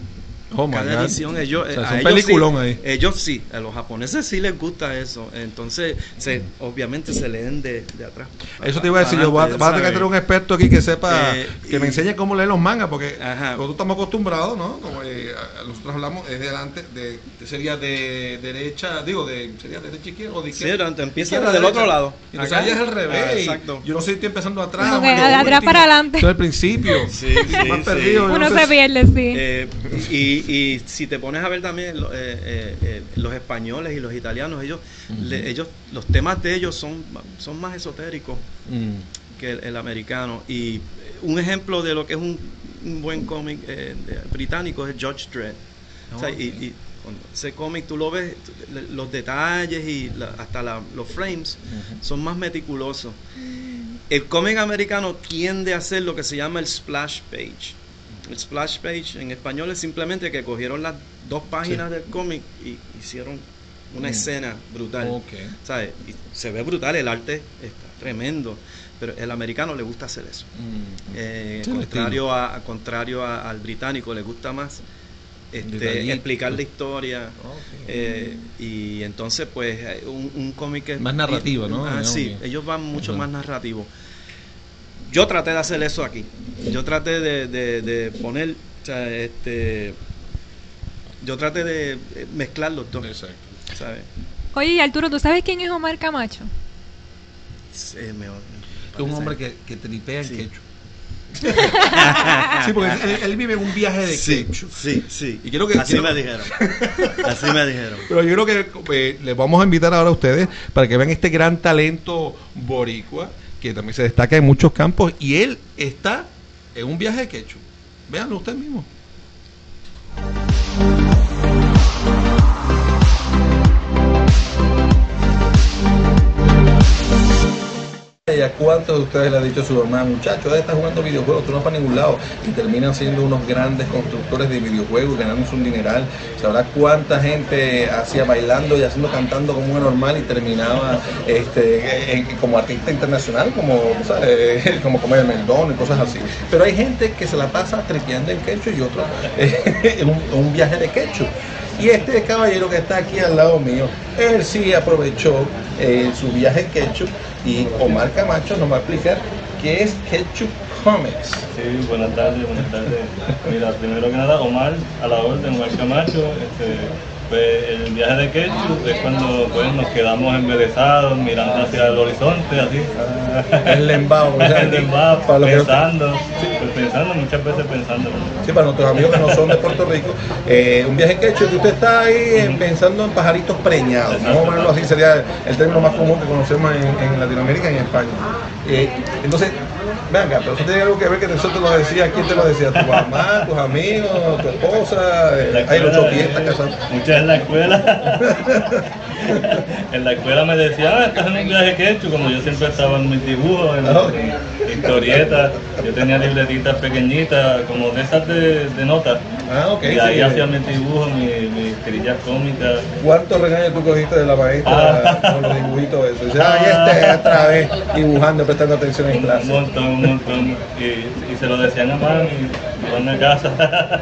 Oh, cada God. edición ellos, O sea, eh, es a un ellos peliculón sí, ahí. ellos sí, a los japoneses sí les gusta eso, entonces se, obviamente se leen de, de atrás. Eso te iba a decir, yo voy a, vas a tener que tener un experto aquí que sepa, Eh, que me enseñe cómo leer los mangas, porque Ajá. nosotros estamos acostumbrados, ¿no? Como eh, nosotros hablamos, es de delante, de, de- sería de derecha, digo, de, sería de derecha izquierda o de Sí, izquierda. pero empieza Izquierda, del derecha. otro lado. Entonces Acá. ahí es al revés. Ah, y exacto. Yo no sé si estoy empezando atrás. Como o que en lo de atrás último. para adelante. Esto es el principio. Sí, sí, Más sí. perdido. Uno no se pierde, sí. Eh, y, y si te pones a ver también eh, eh, eh, los españoles y los italianos, ellos, le- ellos, los temas de ellos son, son más esotéricos Mm. que el, el americano. Y eh, un ejemplo de lo que es un, un buen cómic eh, británico es Judge Dredd. O sea, y, y ese cómic tú lo ves, los detalles y la- hasta la- los frames son más meticulosos. El cómic americano tiende a hacer lo que se llama el splash page. El splash page en español es simplemente que cogieron las dos páginas del cómic y hicieron una Mm. escena brutal. Ok. ¿sabes? Y se ve brutal, el arte está tremendo, pero el americano le gusta hacer eso. Mm. Eh, contrario a, a- contrario a- al británico, le gusta más este, explicar la historia. Eh, y entonces, pues, un, un cómic Más narrativo, ¿no? Ah, sí, ellos van mucho más narrativo. Yo traté de hacer eso aquí. Yo traté de, de- de poner, o sea, este, yo traté de eh, mezclar los dos, Exacto. ¿sabes? Oye, y Arturo, ¿tú sabes quién es Omar Camacho? Sí, me- me Es un hombre que, que tripea en Sí. quechua. sí, porque él, él vive en un viaje de Sí, quechua. sí, sí. Y quiero que- Así quiero- me dijeron. Así me dijeron. Pero yo creo que eh, les vamos a invitar ahora a ustedes para que vean este gran talento boricua que también se destaca en muchos campos y él está en un viaje de quechua. Véanlo usted mismo. ¿Y cuántos de ustedes le ha dicho a su mamá, muchachos, está jugando videojuegos, tú no vas para ningún lado? Y terminan siendo unos grandes constructores de videojuegos, ganándose un dineral. Sabrá cuánta gente hacía bailando y haciendo, cantando como una normal y terminaba este, como artista internacional, como, ¿sabes? como comer Meldón y cosas así. Pero hay gente que se la pasa tripeando en quecho y otro en un, viaje de quecho. Y este caballero que está aquí al lado mío, él sí aprovechó eh, su viaje en Ketchup y Omar Camacho nos va a explicar qué es Ketchup Comics. Sí, buenas tardes, buenas tardes. Mira, primero que nada, Omar, a la orden, Omar Camacho. Este, pues, el viaje de Ketchup es cuando pues, nos quedamos embelesados, mirando hacia el horizonte, así. El lembao, o sea, el para que pensando, pues, pensando, muchas veces pensando. Sí, para nuestros amigos que no son de Puerto Rico, eh, un viaje Ketchup y usted está ahí eh, pensando en pajaritos preñados. Vamos a ponerlo así, sería el término más común que conocemos en, en Latinoamérica y en España. Eh, entonces, venga, pero eso tiene algo que ver que eso te lo decía, ¿quién te lo decía? ¿Tu mamá, tus amigos, tu esposa? Eh, hay los escuela, chopies, estás eh, casado. Muchas en la escuela. en la escuela me decían, ah, estás en un viaje Ketchup, como yo siempre estaba en mis dibujos, en, en historietas. Yo tenía libretitas pequeñitas, como de esas de, de notas. Ah, ok. y ahí sí. hacía mis dibujos, mis, mis tirillas cómicas. ¿Cuántos regaños tú cogiste de la maestra Ah. con los dibujitos esos? Dice, ay, este otra vez dibujando, prestando atención en Un clase. montón, un montón. Y, y se lo decían a mami, van a casa.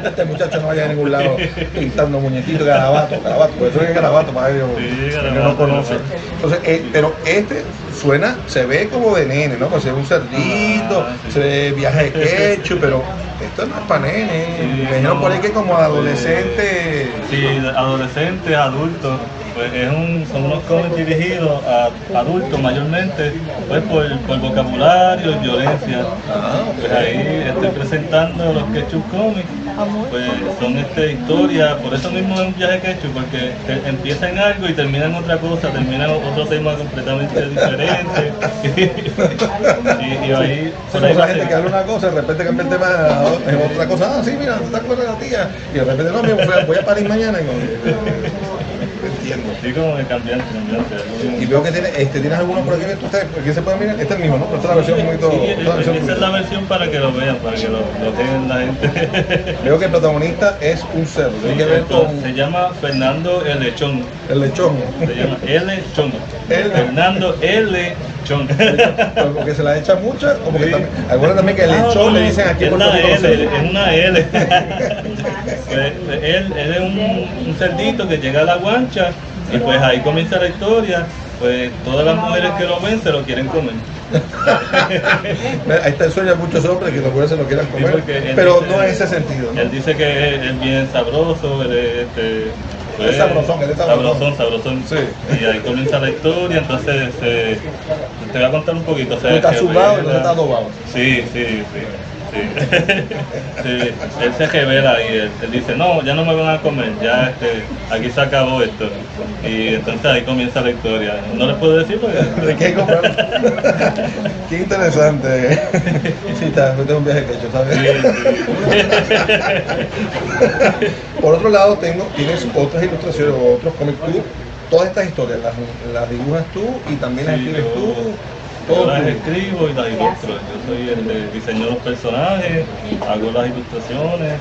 Este muchacho no vaya a ningún lado pintando muñequitos, garabatos, garabatos, porque eso es garabato para ellos Sí, que garabato, no conocen. garabato. Entonces, eh, pero este suena, se ve como de nene, ¿no? Pues ve un cerdito, Ah, sí. se ve viaje de quechu, pero esto no es para nene. Sí, no. por ahí que como adolescente. Sí, adolescentes, adultos. Pues es un, son unos cómics dirigidos a adultos mayormente, pues por, por vocabulario y violencia. Ah. Pues ahí estoy presentando los Ketchup Comics. Pues son este, historias, por eso mismo es un viaje Ketchup, porque te- empieza en algo y termina en otra cosa, termina en otro tema completamente diferente. y, y ahí, por ahí va gente que habla una cosa, de repente cambia el tema a en otra cosa. Ah, sí, mira, ¿te acuerdas de la tía? Y de repente, no, voy a- voy a París mañana. Y entiendo. Sí, como de cambiante, cambiante. Y veo que tiene, este, ¿tienes alguno por aquí tú aquí se puede mirar? Este es el mismo, ¿no? Pero esta es la versión un poquito, Sí, esta versión esa es la versión para que lo vean, para que lo, lo vean la gente. Veo que el protagonista es un cerdo, tiene que ver con Se llama Fernando El Lechón. el lechón. Se llama El Lechón. El- Fernando L. lechón. Se la echa mucha, o porque Sí. también, también que el lechón no, le no, dicen aquí en es una L, es una L. Él, él es un, un cerdito que llega a la guancha y pues ahí comienza la historia. Pues todas las mujeres que lo ven se lo quieren comer. Ahí está el sueño de muchos hombres que los mujeres se lo quieran comer, pero dice- no en ese sentido. ¿no? Él dice que es, es bien sabroso, él es, este, Es sabrosón, él es sabrosón. sabrosón, sabrosón. Sí. Y ahí comienza la historia, entonces eh, te voy a contar un poquito. o sea, Tú estás que zumbado y no estás adobado. Sí, sí, sí. Sí. Sí, él se revela y él, él dice, no, ya no me van a comer, ya este, aquí se acabó esto. Y entonces ahí comienza la historia. No les puedo decir porque... ¿De qué comprar? qué interesante. Sí, está, este es un viaje hecho, ¿sabes? Por otro lado, tengo, tienes otras ilustraciones o otros cómics tú. Todas estas historias las, las dibujas tú y también las Sí, escribes yo- tú. Yo las escribo y las ilustro. Yo soy el de diseño de los personajes, hago las ilustraciones.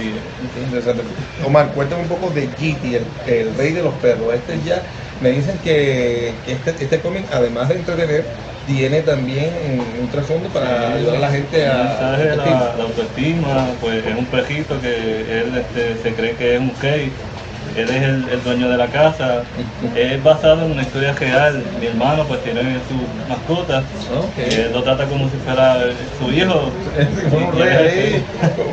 Y. Omar, cuéntame un poco de GT, el, el rey de los perros. Este ya, me dicen que, que este, este cómic, además de entretener, tiene también un trasfondo para ayudar a la gente el a... mensaje de la, autoestima. la autoestima, pues es un perrito que él este, se cree que es un gay. Él es el, el dueño de la casa. Es basado en una historia real. Mi hermano pues tiene su mascota. Y él lo trata como si fuera eh, su hijo. Fue un Y rey ahí,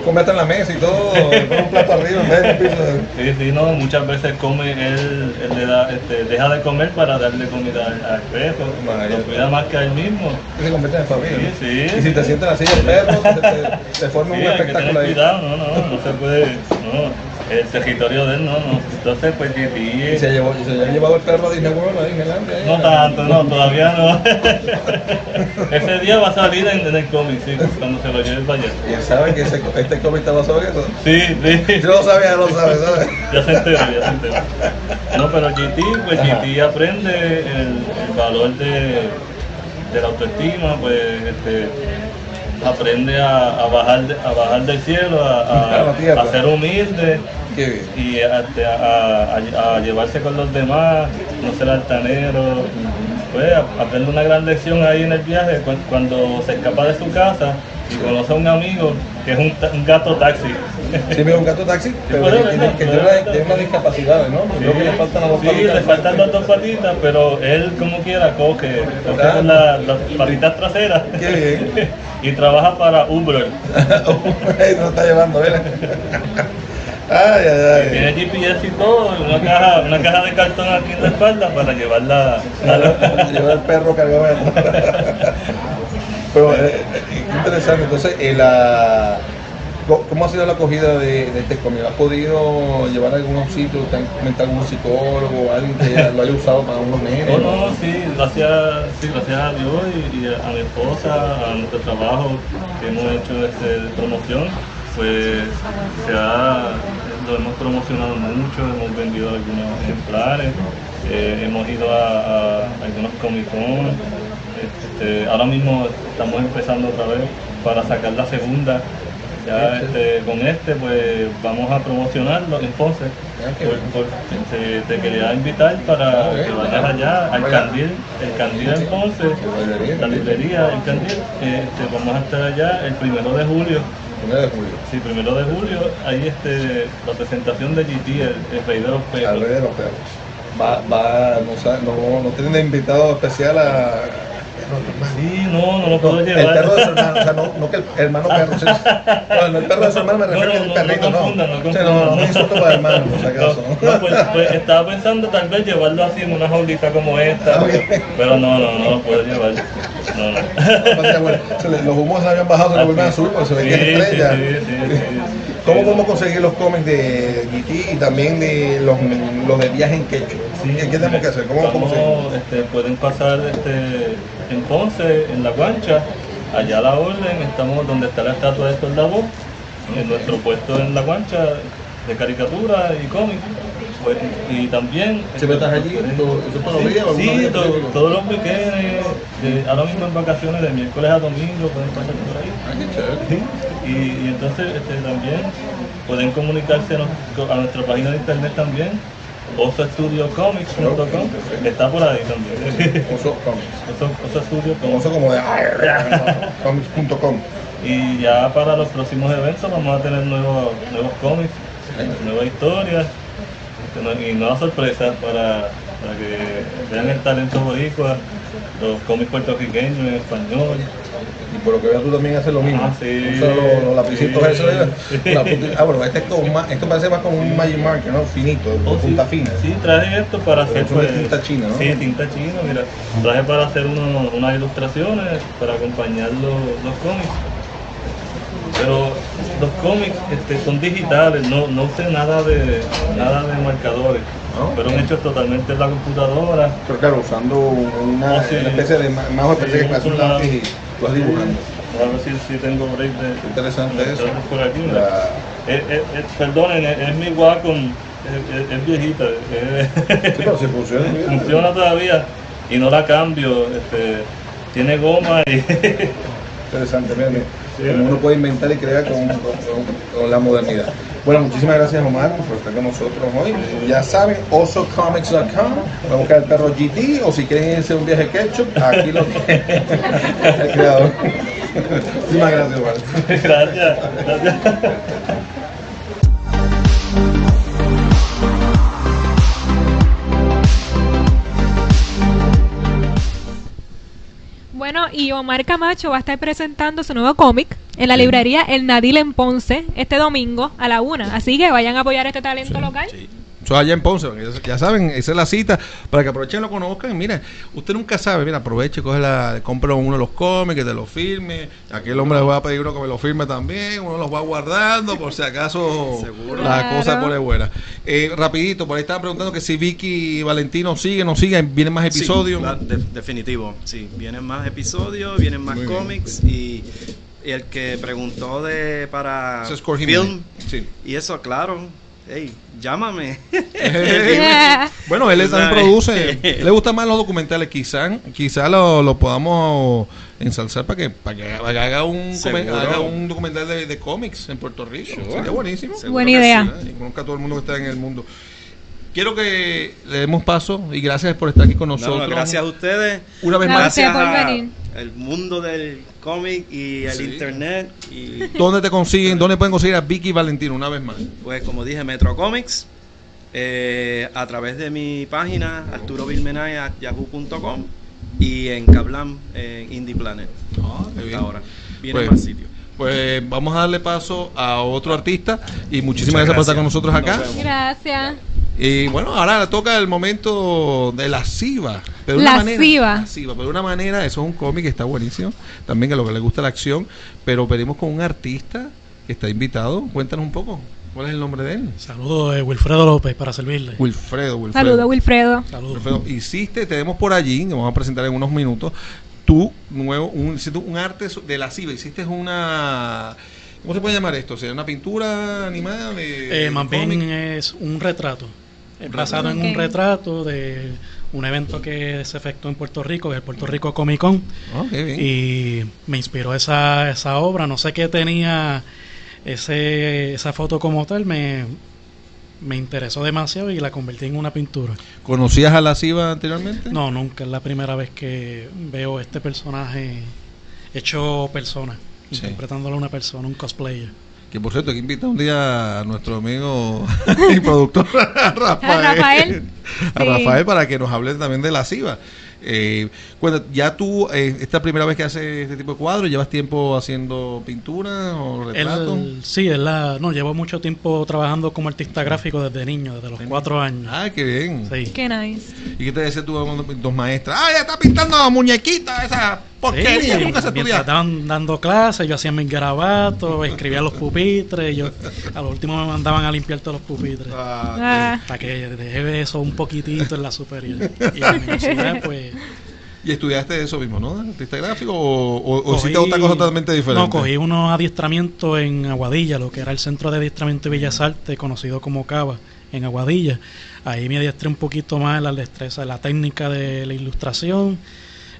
come hasta en la mesa y todo, con un plato arriba en vez de un piso. Sí, sí, no, muchas veces come, él, él le da, este, deja de comer para darle comida al, al perro, Vaya. lo cuida más que a él mismo. Que se convierte en familia. Sí, sí. Y si te sientas así el perro, te, te, te forma Sí, un espectáculo ahí. cuidado, no, no, no se puede, no, el territorio de él no, no. Entonces, pues, Y GT, se, llevó, y se había llevado el perro a Disney World, ahí, no a- tanto, no, todavía no. Ese día va a salir en, en el cómic, sí, cuando se lo lleve para allá. Y él sabe que ese, este cómic está basado en eso. Sí, sí. Yo lo sabía, ya lo sabe, ¿sabes? Ya se enteró, ya se enteró. No, pero GT, pues Ajá. GT aprende el, el valor de, de la autoestima, pues este, aprende a, a bajar de- a bajar del cielo, a, a ser humilde Qué bien. y a, a- a- a llevarse con los demás, no ser altanero. Pues aprende una gran lección ahí en el viaje cu- cuando se escapa de su casa y conoce a un amigo que es un, gato taxi. Sí, mira, un gato taxi, pero que ver, tiene, ¿no? que tiene, una discapacidad, ¿no? Creo que le faltan las dos Sí, patitas. le faltan las dos patitas, pero él como quiera coge, coge las patitas traseras Qué bien. y trabaja para Uber. Nos está llevando, ¿verdad? Ay, ay, Tiene ay. GPS y todo, una caja, una caja de cartón aquí en la espalda para llevarla a Lleva el perro cargado. Pero eh, interesante. Entonces, eh, la- ¿cómo ha sido la acogida de, de este cómic? ¿Has podido llevar a algunos sitios? ¿Te han comentado algún psicólogo o alguien que lo haya usado para unos nenes? No, no, sí, gracias, sí, gracias a Dios y, y a mi esposa, a nuestro trabajo que hemos hecho este, de promoción, pues se ha, lo hemos promocionado mucho, hemos vendido algunos ejemplares, eh, hemos ido a, a algunos Comic Con, este, ahora mismo estamos empezando otra vez para sacar la segunda. Ya este, con este pues vamos a promocionarlo en Ponce. Ah, Por- por- te, te quería invitar para Ah, que vayas allá al. Candil, el Candil en Ponce, librería, la librería, el Candil. Este, vamos a estar allá el primero de julio. Primero de julio. Sí, primero de julio, ahí este, la presentación de GT, el, el rey de los Al perros. rey de los perros. Va, va, no, no, no tienen invitado especial a. Sí, no, no lo puedo el llevar. perro de su hermano, o sea, no, no que el hermano perro. sí. No, el perro de su hermano me No, refiero no, al no, perrito, no no. confundan, no Sí, no, no, no insulto para hermano, por si acaso. No, pues, pues, estaba pensando tal vez llevarlo así en una jaulita como esta, Ah, pero no, no, no lo puedo llevar. No, no. Pasa, bueno, se le- los humos se habían bajado, se azul, porque se ve que es Sí, sí, estrella. sí, sí, sí. ¿Cómo Sí, podemos conseguir los cómics de GT y también de los, los de viaje en quechua? Sí, ¿Qué, tenemos que hacer? ¿Cómo, cómo este, pueden pasar este, en Ponce, en La Guancha, allá a la orden, estamos donde está la estatua de Soldado, en nuestro puesto en La Guancha de caricatura y cómic. Pues, y también... ¿Siempre estás allí? ¿Todo- eso todos los días Sí, todos los weekends, ahora mismo en vacaciones de miércoles a domingo pueden pasar por ahí. Ah, qué chévere. Sí, Y, y entonces este, también pueden comunicarse a, nos- a nuestra página de internet también, osoestudiocomics.com, está por ahí también. Oso Comics. Oso, Oso Studio Comics. Oso como de comics.com. Y ya para los próximos eventos vamos a tener nuevos, nuevos cómics, nuevas historias y nuevas sorpresas para, para que vean el talento boricua, los cómics puertorriqueños en español. Y por lo que veo tú también haces lo mismo. Ah, sí. Los, los lapicitos Sí. punta- ah, bueno, este es como más, esto parece más como un Magic Marker, ¿no? Finito, Oh, punta fina. Sí, traje esto para hacer Eso es tinta china, ¿no? Sí, tinta china, mira. Traje para hacer uno- unas ilustraciones para acompañar los, los cómics. Pero los cómics este, son digitales, no, no usé nada de nada de marcadores. Ah, Fueron ok. hechos totalmente en la computadora. Pero claro, usando una, Oh, sí. una especie de más especie Sí, que vas dibujando. A ver si, si tengo break de. Interesante eso. por aquí. La- Eh, eh, eh, perdonen, es, es mi Wacom, es, viejita. Sí, pero si funciona. mira. funciona todavía y no la cambio. Este, tiene goma y Interesante, mira, mira. Uno puede inventar y crear con, la modernidad. Bueno, muchísimas gracias Omar por estar con nosotros hoy. Ya saben, osocomics.com, pueden buscar el perro GT o si quieren irse a un viaje ketchup, aquí lo tienen. El creador. Muchísimas gracias Omar. gracias. Bueno, y Omar Camacho va a estar presentando su nuevo cómic en la librería El Nadil en Ponce este domingo a la una. Así que vayan a apoyar este talento local. Eso allá en Ponce, ya- saben, esa es la cita para que aprovechen, lo conozcan. Mira, usted nunca sabe, mira, aproveche, coge la, compra uno de los cómics, que te lo firme. Aquel hombre le va a pedir uno que me lo firme también, uno los va guardando por si acaso Seguro. la Claro. cosa pone buena. Eh, rapidito, por ahí estaban preguntando que si Vicky y Valentino siguen o siguen, vienen más Sí, episodios. de- definitivo, sí. Vienen más episodios, vienen más Muy bien. cómics y, y el que preguntó de para film. Sí. y eso, claro. Hey, llámame. bueno, él también produce. Le gustan más los documentales. Quizás quizá lo, lo podamos ensalzar para que, para que haga- un, haga un documental de, de cómics en Puerto Rico. Sure. Sería buenísimo. Seguro Buena idea. sí. Conozca a todo el mundo que está en el mundo. Quiero que le demos paso y gracias por estar aquí con No, nosotros. gracias a ustedes. Una vez A más. Gracias por a venir. el mundo del cómic y el Sí. internet y ¿Dónde te consiguen? ¿Dónde pueden conseguir a Vicky Valentino? Una vez más. pues como dije Metro Comics eh, a través de mi página arturovilmenay@yahoo.com y en Kablam en Indie Planet Ah, qué bien. ahora viene Pues, más sitios Pues vamos a darle paso a otro artista y muchísimas gracias, por estar gracias. con nosotros acá. Gracias. Y bueno, ahora le toca el momento de la SIVA. Pero de La una manera, SIVA. La SIVA, pero de una manera, eso es un cómic que está buenísimo. También que a lo que le gusta la acción. Pero venimos con un artista que está invitado. Cuéntanos un poco. ¿Cuál es el nombre de él? Saludos de Wilfredo López para servirle. Wilfredo. Wilfredo. Saludos, Wilfredo. Saludos. Wilfredo, hiciste, tenemos por allí, que vamos a presentar en unos minutos, tu nuevo, un, hiciste un arte de la SIVA. Hiciste una. ¿Cómo se puede llamar esto? ¿Sería una pintura animada? De, Eh, más de cómic? bien es un retrato. Es basado en un retrato de un evento que se efectuó en Puerto Rico, que es el Puerto Rico Comic Con. Bien. Y me inspiró esa, esa obra. No sé qué tenía ese, esa foto como tal. Me, me interesó demasiado y la convertí en una pintura. ¿Conocías a la SIVA anteriormente? No, nunca. Es la primera vez que veo este personaje hecho persona. Sí. Interpretándolo a una persona, un cosplayer. Que por cierto, que invitar un día a nuestro amigo y productor a Rafael. A Rafael. A. Rafael para que nos hable también de la SIVA. Eh, cuando, ya tú, eh, esta primera vez que haces este tipo de cuadros, ¿llevas tiempo haciendo pinturas o retratos? Sí, él la, no, llevo mucho tiempo trabajando como artista gráfico desde niño, desde los cuatro años. Ah, qué bien. Sí. Qué nice. ¿Y qué te decía tú cuando tus maestras? ¡Ah, ya está pintando muñequitas, esa porquería! Sí, nunca se estaban dando clases, yo hacía mis garabatos, escribía los pupitres, yo a lo último me mandaban a limpiar todos los pupitres. Ah, Ah, Para que dejé eso un poquitito en la superior. Y en la universidad, pues. ¿Y estudiaste eso mismo, no? ¿Artista gráfico o, o, cogí- hiciste otra cosa totalmente diferente? No, cogí unos adiestramientos en Aguadilla, lo que era el Centro de Adiestramiento de Bellas Artes, conocido como Cava, en Aguadilla. Ahí me adiestré un poquito más en la destreza, en la técnica de la ilustración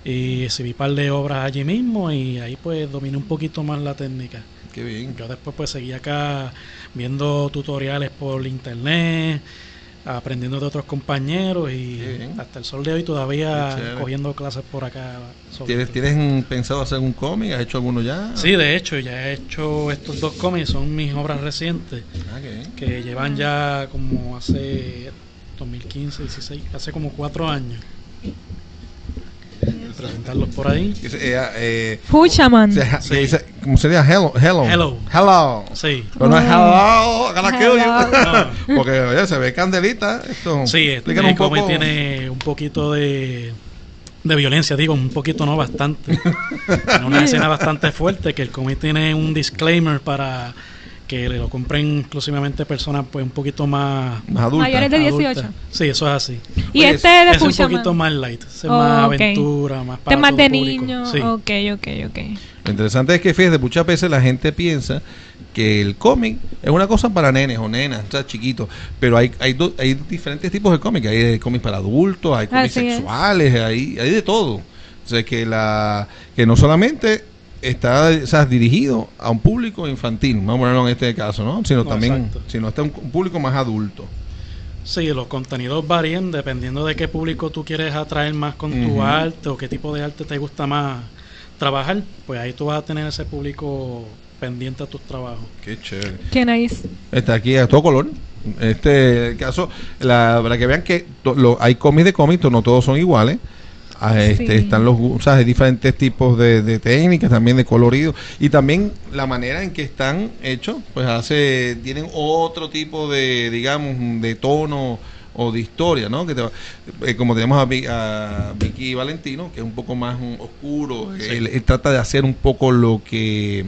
y exhibí un par de obras allí mismo y ahí pues dominé un poquito más la técnica. Qué bien. Yo después pues seguí acá viendo tutoriales por internet, aprendiendo de otros compañeros y bien. hasta el sol de hoy todavía cogiendo clases por acá. ¿Tienes, todo. ¿Tienes pensado hacer un cómic? ¿Has hecho alguno ya? Sí, de hecho, ya he hecho estos dos cómics, son mis obras recientes, Ah, que llevan ya como hace 2015, 16, hace como cuatro años. Presentarlos por ahí. Se- eh, eh, Fuchaman. se- Sí. dice- ¿Cómo sería? Hello. Hello. Hello. Hello. Sí. Pero no es hello. Hello. Porque oye, se ve candelita. Esto, Sí, este un poco. tiene un poquito de, de violencia, digo, un poquito no bastante. Tiene una escena bastante fuerte que el cómic tiene un disclaimer para que lo compren exclusivamente personas pues un poquito más Más adulta. Mayores de adultas. 18. Sí, eso es así. Y Oye, este de es un poquito más light, es Oh, más ok. aventura, más Este para es más todo de niños. Sí. Ok, ok, ok. Lo interesante es que, fíjate, muchas veces la gente piensa que el cómic es una cosa para nenes o nenas, o sea, chiquitos. Pero hay, hay, do- hay diferentes tipos de cómics. Hay de cómics para adultos, hay cómics Así es. sexuales, hay, hay de todo. O sea, que, la, que no solamente está o sea, dirigido a un público infantil, vamos a ponerlo en este caso, ¿no? Sino No, también, exacto. sino está un, un público más adulto. Sí, los contenidos varían dependiendo de qué público tú quieres atraer más con tu arte o qué tipo de arte te gusta más trabajar, pues ahí tú vas a tener ese público pendiente a tus trabajos. Qué chévere. Qué nice. Está aquí a todo color. Este caso, la, para que vean que to- lo- hay cómics de cómics, no todos son iguales. Ah, este, Sí. Están los, o sea, diferentes tipos de, de técnicas, también de colorido. Y también la manera en que están hechos, pues hace, tienen otro tipo de, digamos, de tono o de historia, ¿no? Que te va- eh, como tenemos a, a Vicky Valentino, que es un poco más mm, oscuro, Sí. él, él trata de hacer un poco lo que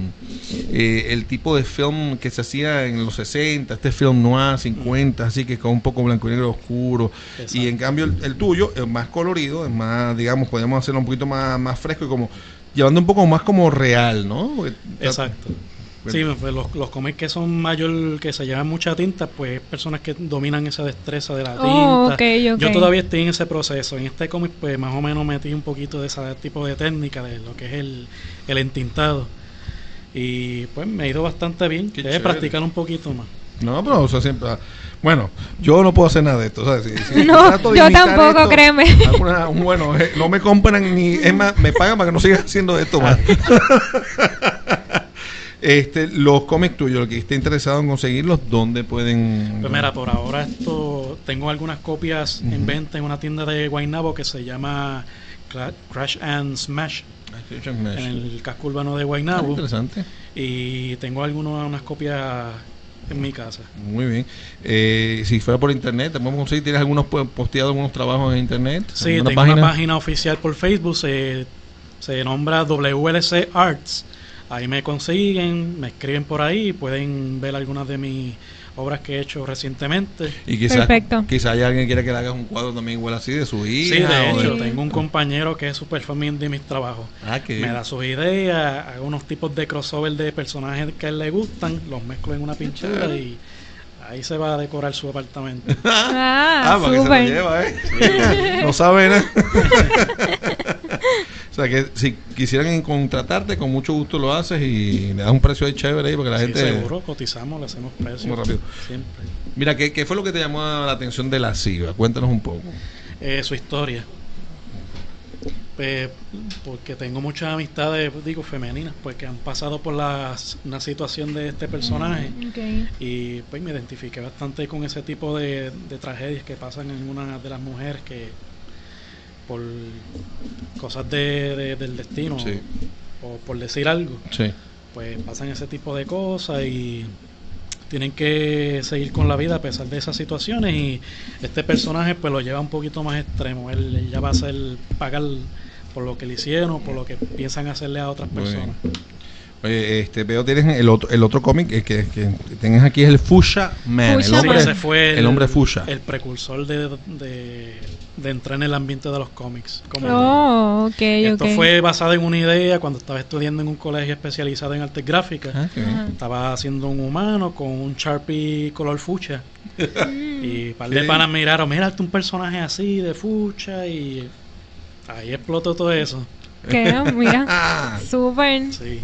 eh, el tipo de film que se hacía en los 60, este film noir 50, así que con un poco blanco y negro oscuro. Exacto. Y en cambio el, el tuyo es más colorido, es más, digamos, podemos hacerlo un poquito más, más fresco y como llevando un poco más como real, ¿no? Exacto. Sí, pues los, los cómics que son mayor, que se llevan mucha tinta, pues personas que dominan esa destreza de la tinta. Oh, ok. Yo todavía estoy en ese proceso. En este cómic, pues más o menos metí un poquito de ese tipo de técnica, de lo que es el, el entintado. Y pues me ha ido bastante bien. Qué Debe chévere. practicar un poquito más. No, pero o sea, siempre. ah, Bueno, yo no puedo hacer nada de esto. ¿sabes? Si- si No, yo tampoco, créeme. alguna- bueno, eh, no me compran ni. Es más, me pagan para que no siga haciendo esto más. este, los cómics tuyos, el que esté interesado en conseguirlos, ¿dónde pueden.? Pues mira, por ahora esto tengo algunas copias en venta en una tienda de Guaynabo que se llama Crash and Smash en el casco urbano de Ah, Guaynabo. interesante. y tengo algunas unas copias en mi casa. Muy bien. Eh, si fuera por internet, ¿te podemos conseguir? ¿Tienes algunos pu- posteado algunos trabajos en internet? Sí, ¿Alguna tengo una página oficial por Facebook, se, se nombra WLC Arts. Ahí me consiguen, me escriben por ahí, pueden ver algunas de mis obras que he hecho recientemente. Y quizás Perfecto. quizá hay alguien que quiera que le hagas un cuadro también igual así de su hija. Sí, de hecho, de- tengo un compañero que es súper fan de mis trabajos. Ah, qué Me bien. da sus ideas, hago unos tipos de crossover de personajes que a él le gustan, los mezclo en una pintura y ahí se va a decorar su apartamento. Ah, Ah, para que se lo lleva, ¿eh? no sabe nada. o sea, que si quisieran contratarte, con mucho gusto lo haces y le das un precio ahí chévere ahí para que la Sí, gente... seguro, cotizamos, le hacemos precio. Muy rápido. Siempre. Mira, ¿qué, qué fue lo que te llamó la atención de la SIGA? Cuéntanos un poco. Eh, su historia. Pues, porque tengo muchas amistades, digo, femeninas, pues que han pasado por la, una situación de este personaje. Ok. Y pues me identifiqué bastante con ese tipo de, de tragedias que pasan en una de las mujeres que por cosas de, de- del destino Sí. o por decir algo, Sí. pues pasan ese tipo de cosas y tienen que seguir con la vida a pesar de esas situaciones y este personaje pues lo lleva un poquito más extremo, él, él ya va a ser pagar por lo que le hicieron, por lo que piensan hacerle a otras personas. Oye, este, veo tienes el otro, el otro cómic eh, que, que tienes aquí es el Fuchsia Man. El hombre, Sí, ese fue el, hombre Fuchsia. el precursor de, de, de entrar en el ambiente de los cómics. Como Oh, ok, Esto fue basado en una idea cuando estaba estudiando en un colegio especializado en artes gráficas. Ah. Estaba haciendo un humano con un Sharpie color fucha. y un par de Sí. panas miraron, mira, un personaje así de fucha y ahí explotó todo eso. ¿Qué? Mira. Ah, Súper. Sí.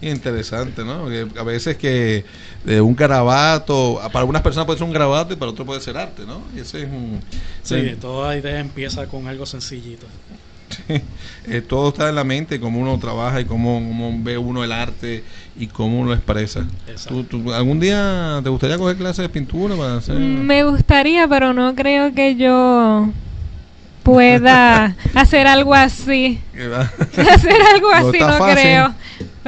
Interesante, ¿no? A veces que de un garabato, para algunas personas puede ser un garabato y para otros puede ser arte, ¿no? Y ese es un... Sí, toda idea empieza con algo sencillito. Eh, todo está en la mente, cómo uno trabaja y cómo, cómo ve uno el arte y cómo uno lo expresa. ¿Tú, tú- algún día te gustaría coger clases de pintura para hacer? Me gustaría, pero no creo que yo pueda hacer algo así. Hacer algo No así, no fácil. creo.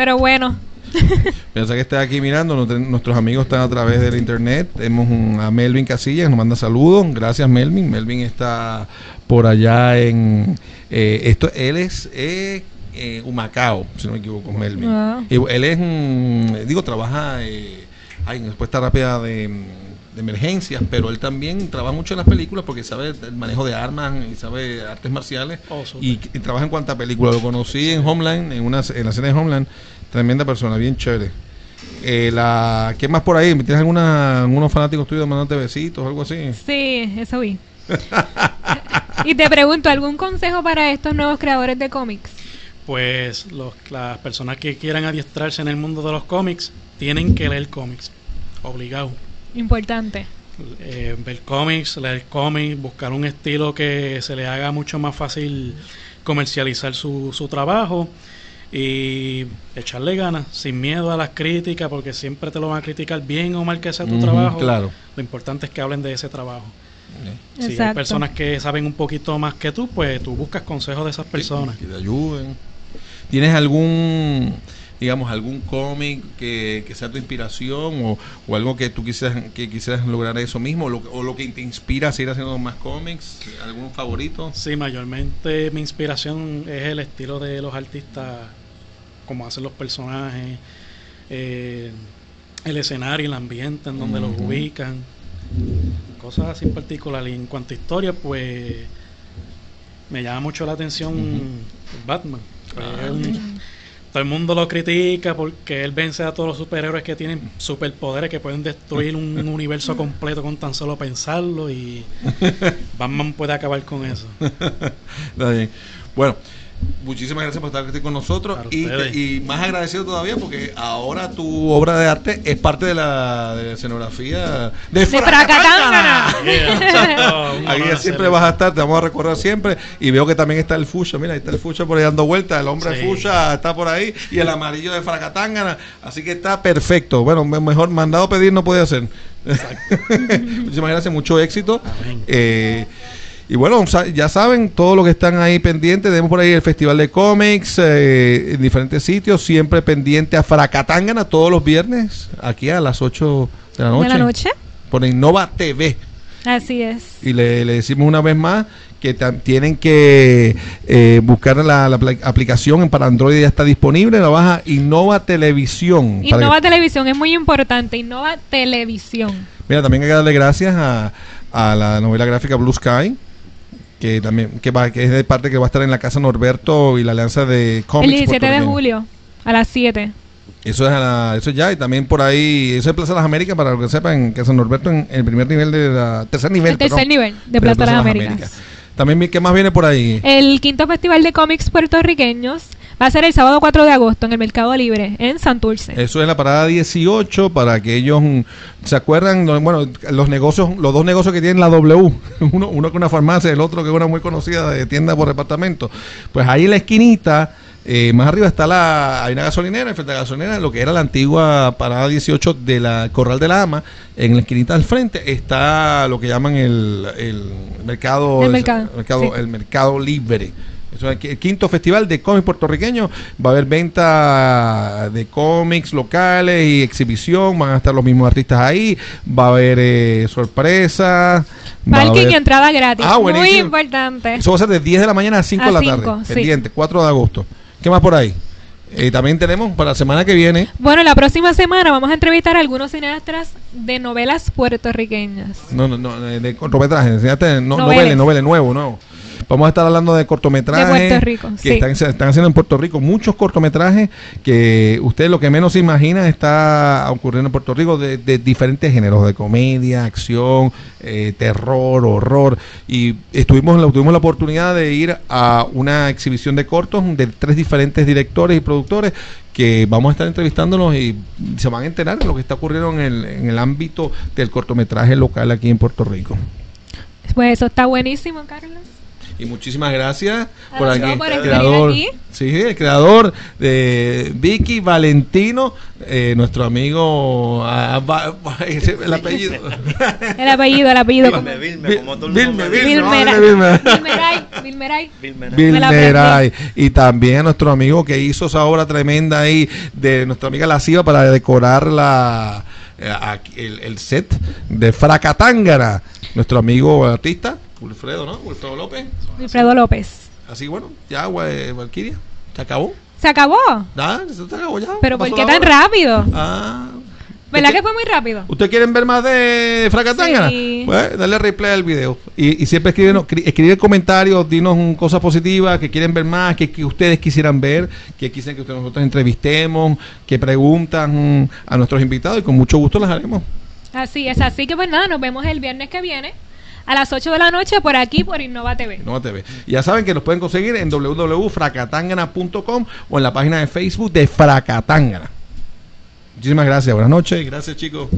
Pero bueno, Piensa que estés aquí mirando, nuestro- nuestros amigos están a través del internet. Tenemos un- a Melvin Casillas, nos manda saludos. Gracias, Melvin. Melvin está por allá en. eh, esto, él es eh, eh, Humacao, si no me equivoco, Melvin. Ah. Y él es un. Digo, trabaja eh, ay, respuesta rápida de, de emergencias, pero él también trabaja mucho en las películas porque sabe el manejo de armas y sabe artes marciales. Oh, y trabaja en cuanta película. Lo conocí en Homeland, en, una, en la serie de Homeland. Tremenda persona, bien chévere. Eh, la, ¿Qué más por ahí? ¿Tienes alguna, algunos fanáticos tuyos mandándote besitos o algo así? sí, eso vi. y te pregunto, ¿algún consejo para estos nuevos creadores de cómics? Pues los, las personas que quieran adiestrarse en el mundo de los cómics tienen que leer cómics, obligado. Importante. Eh, ver cómics, leer cómics, buscar un estilo que se le haga mucho más fácil comercializar su, su trabajo y echarle ganas, sin miedo a las críticas, porque siempre te lo van a criticar bien o mal que sea tu trabajo. claro. Lo importante es que hablen de ese trabajo. Si hay Exacto. personas que saben un poquito más que tú, pues tú buscas consejos de esas personas. Que te ayuden. ¿Tienes algún, digamos, algún cómic que, que sea tu inspiración o, o algo que tú quisieras, que quisieras lograr eso mismo o lo, o lo que te inspira a seguir haciendo más cómics? ¿Algún favorito? Sí, mayormente mi inspiración es el estilo de los artistas, como hacen los personajes, eh, el escenario, el ambiente en donde los ubican, cosas así en particular. Y en cuanto a historia, pues me llama mucho la atención Batman. Pues, Ah, un-. Todo el mundo lo critica porque él vence a todos los superhéroes que tienen superpoderes que pueden destruir un universo completo con tan solo pensarlo y Batman puede acabar con eso. Está bien. Bueno, muchísimas gracias por estar aquí con nosotros y, más agradecido todavía porque ahora tu obra de arte es parte de la, de la escenografía de, ¡De Fracatangana. Yeah. Ahí siempre vas a estar, te vamos a recordar siempre. Y veo que también está el fucha, mira, ahí está el fucha por ahí dando vueltas, el hombre Sí. fucha está por ahí y el amarillo de Fracatangana. Así que está perfecto. Bueno, me- mejor mandado pedir no puede hacer. Muchísimas gracias, mucho éxito. Amén. Eh, y bueno, ya saben, todos los que están ahí pendientes, tenemos por ahí el Festival de Cómics eh, en diferentes sitios, siempre pendiente a Fracatangana todos los viernes, aquí a las 8 de la noche. ¿De la noche? Por Innova TV. Así es. Y le, le decimos una vez más que tienen que eh, buscar la, la apl- aplicación para Android, ya está disponible, la baja Innova Televisión. Innova Televisión es muy importante. Innova Televisión. Mira, también hay que darle gracias a, a la novela gráfica Blue Sky, que también que, va, que es de parte que va a estar en la casa Norberto y la alianza de cómics. el 17 de julio a las 7. Eso es, a la- eso ya, y también por ahí, eso es Plaza de las Américas, para lo que sepan, que San Norberto en el primer nivel de la, tercer nivel. El tercer perdón, nivel de la Plaza de las Américas. También, vi- ¿qué más viene por ahí? El quinto festival de cómics puertorriqueños va a ser el sábado 4 de agosto en el Mercado Libre en Santurce. Eso es la parada 18 para aquellos, mm, ¿se acuerdan? No, Bueno, los negocios, los dos negocios que tienen la W, uno, uno que una farmacia, el otro que es una muy conocida de tienda por departamento. Pues ahí en la esquinita, eh, más arriba está la, hay una gasolinera, frente a la gasolinera, lo que era la antigua parada 18 de la Corral de la Ama, en la esquinita al frente está lo que llaman el, el mercado, El mercado, sí. el mercado libre. Eso es el quinto festival de cómics puertorriqueños. Va a haber venta de cómics locales y exhibición. Van a estar los mismos artistas ahí. Va a haber eh, sorpresas. Parking haber- y entrada gratis. Ah, muy importante. Eso va a ser de 10 de la mañana a 5 de la cinco, tarde. sí. Pendiente, 4 de agosto. ¿Qué más por ahí? Eh, también tenemos para la semana que viene. Bueno, la próxima semana vamos a entrevistar a algunos cineastas de novelas puertorriqueñas. No, no, no, de cortometrajes. No, noveles, noveles, nuevo, nuevo. Vamos a estar hablando de cortometrajes. De Puerto Rico, Que sí. están, se están haciendo en Puerto Rico muchos cortometrajes que usted lo que menos se imagina está ocurriendo en Puerto Rico de, de diferentes géneros, de comedia, acción, eh, terror, horror. Y estuvimos, la- tuvimos la oportunidad de ir a una exhibición de cortos de tres diferentes directores y productores que vamos a estar entrevistándonos y se van a enterar de lo que está ocurriendo en el, en el ámbito del cortometraje local aquí en Puerto Rico. Pues eso está buenísimo, Carlos. Y muchísimas gracias por A aquí. por el creador, aquí. sí, el creador de Vicky Valentino, eh, nuestro amigo, ah, va- va- ese- el apellido. El apellido, el apellido. Vilme, Vilme, como todo el mundo. Vilmeray, Vilmeray. Y también a nuestro amigo que hizo esa obra tremenda ahí de nuestra amiga La Ciba para decorar la, eh, aquí, el, el set de Fracatángara. Nuestro amigo artista, Wilfredo, ¿no? Wilfredo López. Wilfredo López. Así bueno, ya, eh, Valkyria. Se acabó. ¿Se acabó? Ya, se acabó ya. ¿Pero por qué tan rápido? Ah. ¿Verdad ¿Qué- que fue muy rápido? ¿Ustedes quieren ver más de Fracatángara? Sí. Pues dale replay al video. Y, y siempre escriben, cri- escriben comentarios, dinos cosas positivas, que quieren ver más, que, que ustedes quisieran ver, que quisieran que ustedes- nosotros entrevistemos, que preguntan mm, a nuestros invitados y con mucho gusto las haremos. Así es, así que pues nada, nos vemos el viernes que viene a las 8 de la noche por aquí, por Innova TV. Nova TV. Y ya saben que nos pueden conseguir en www.fracatangana.com o en la página de Facebook de Fracatangana. Muchísimas gracias. Buenas noches. Gracias, chicos.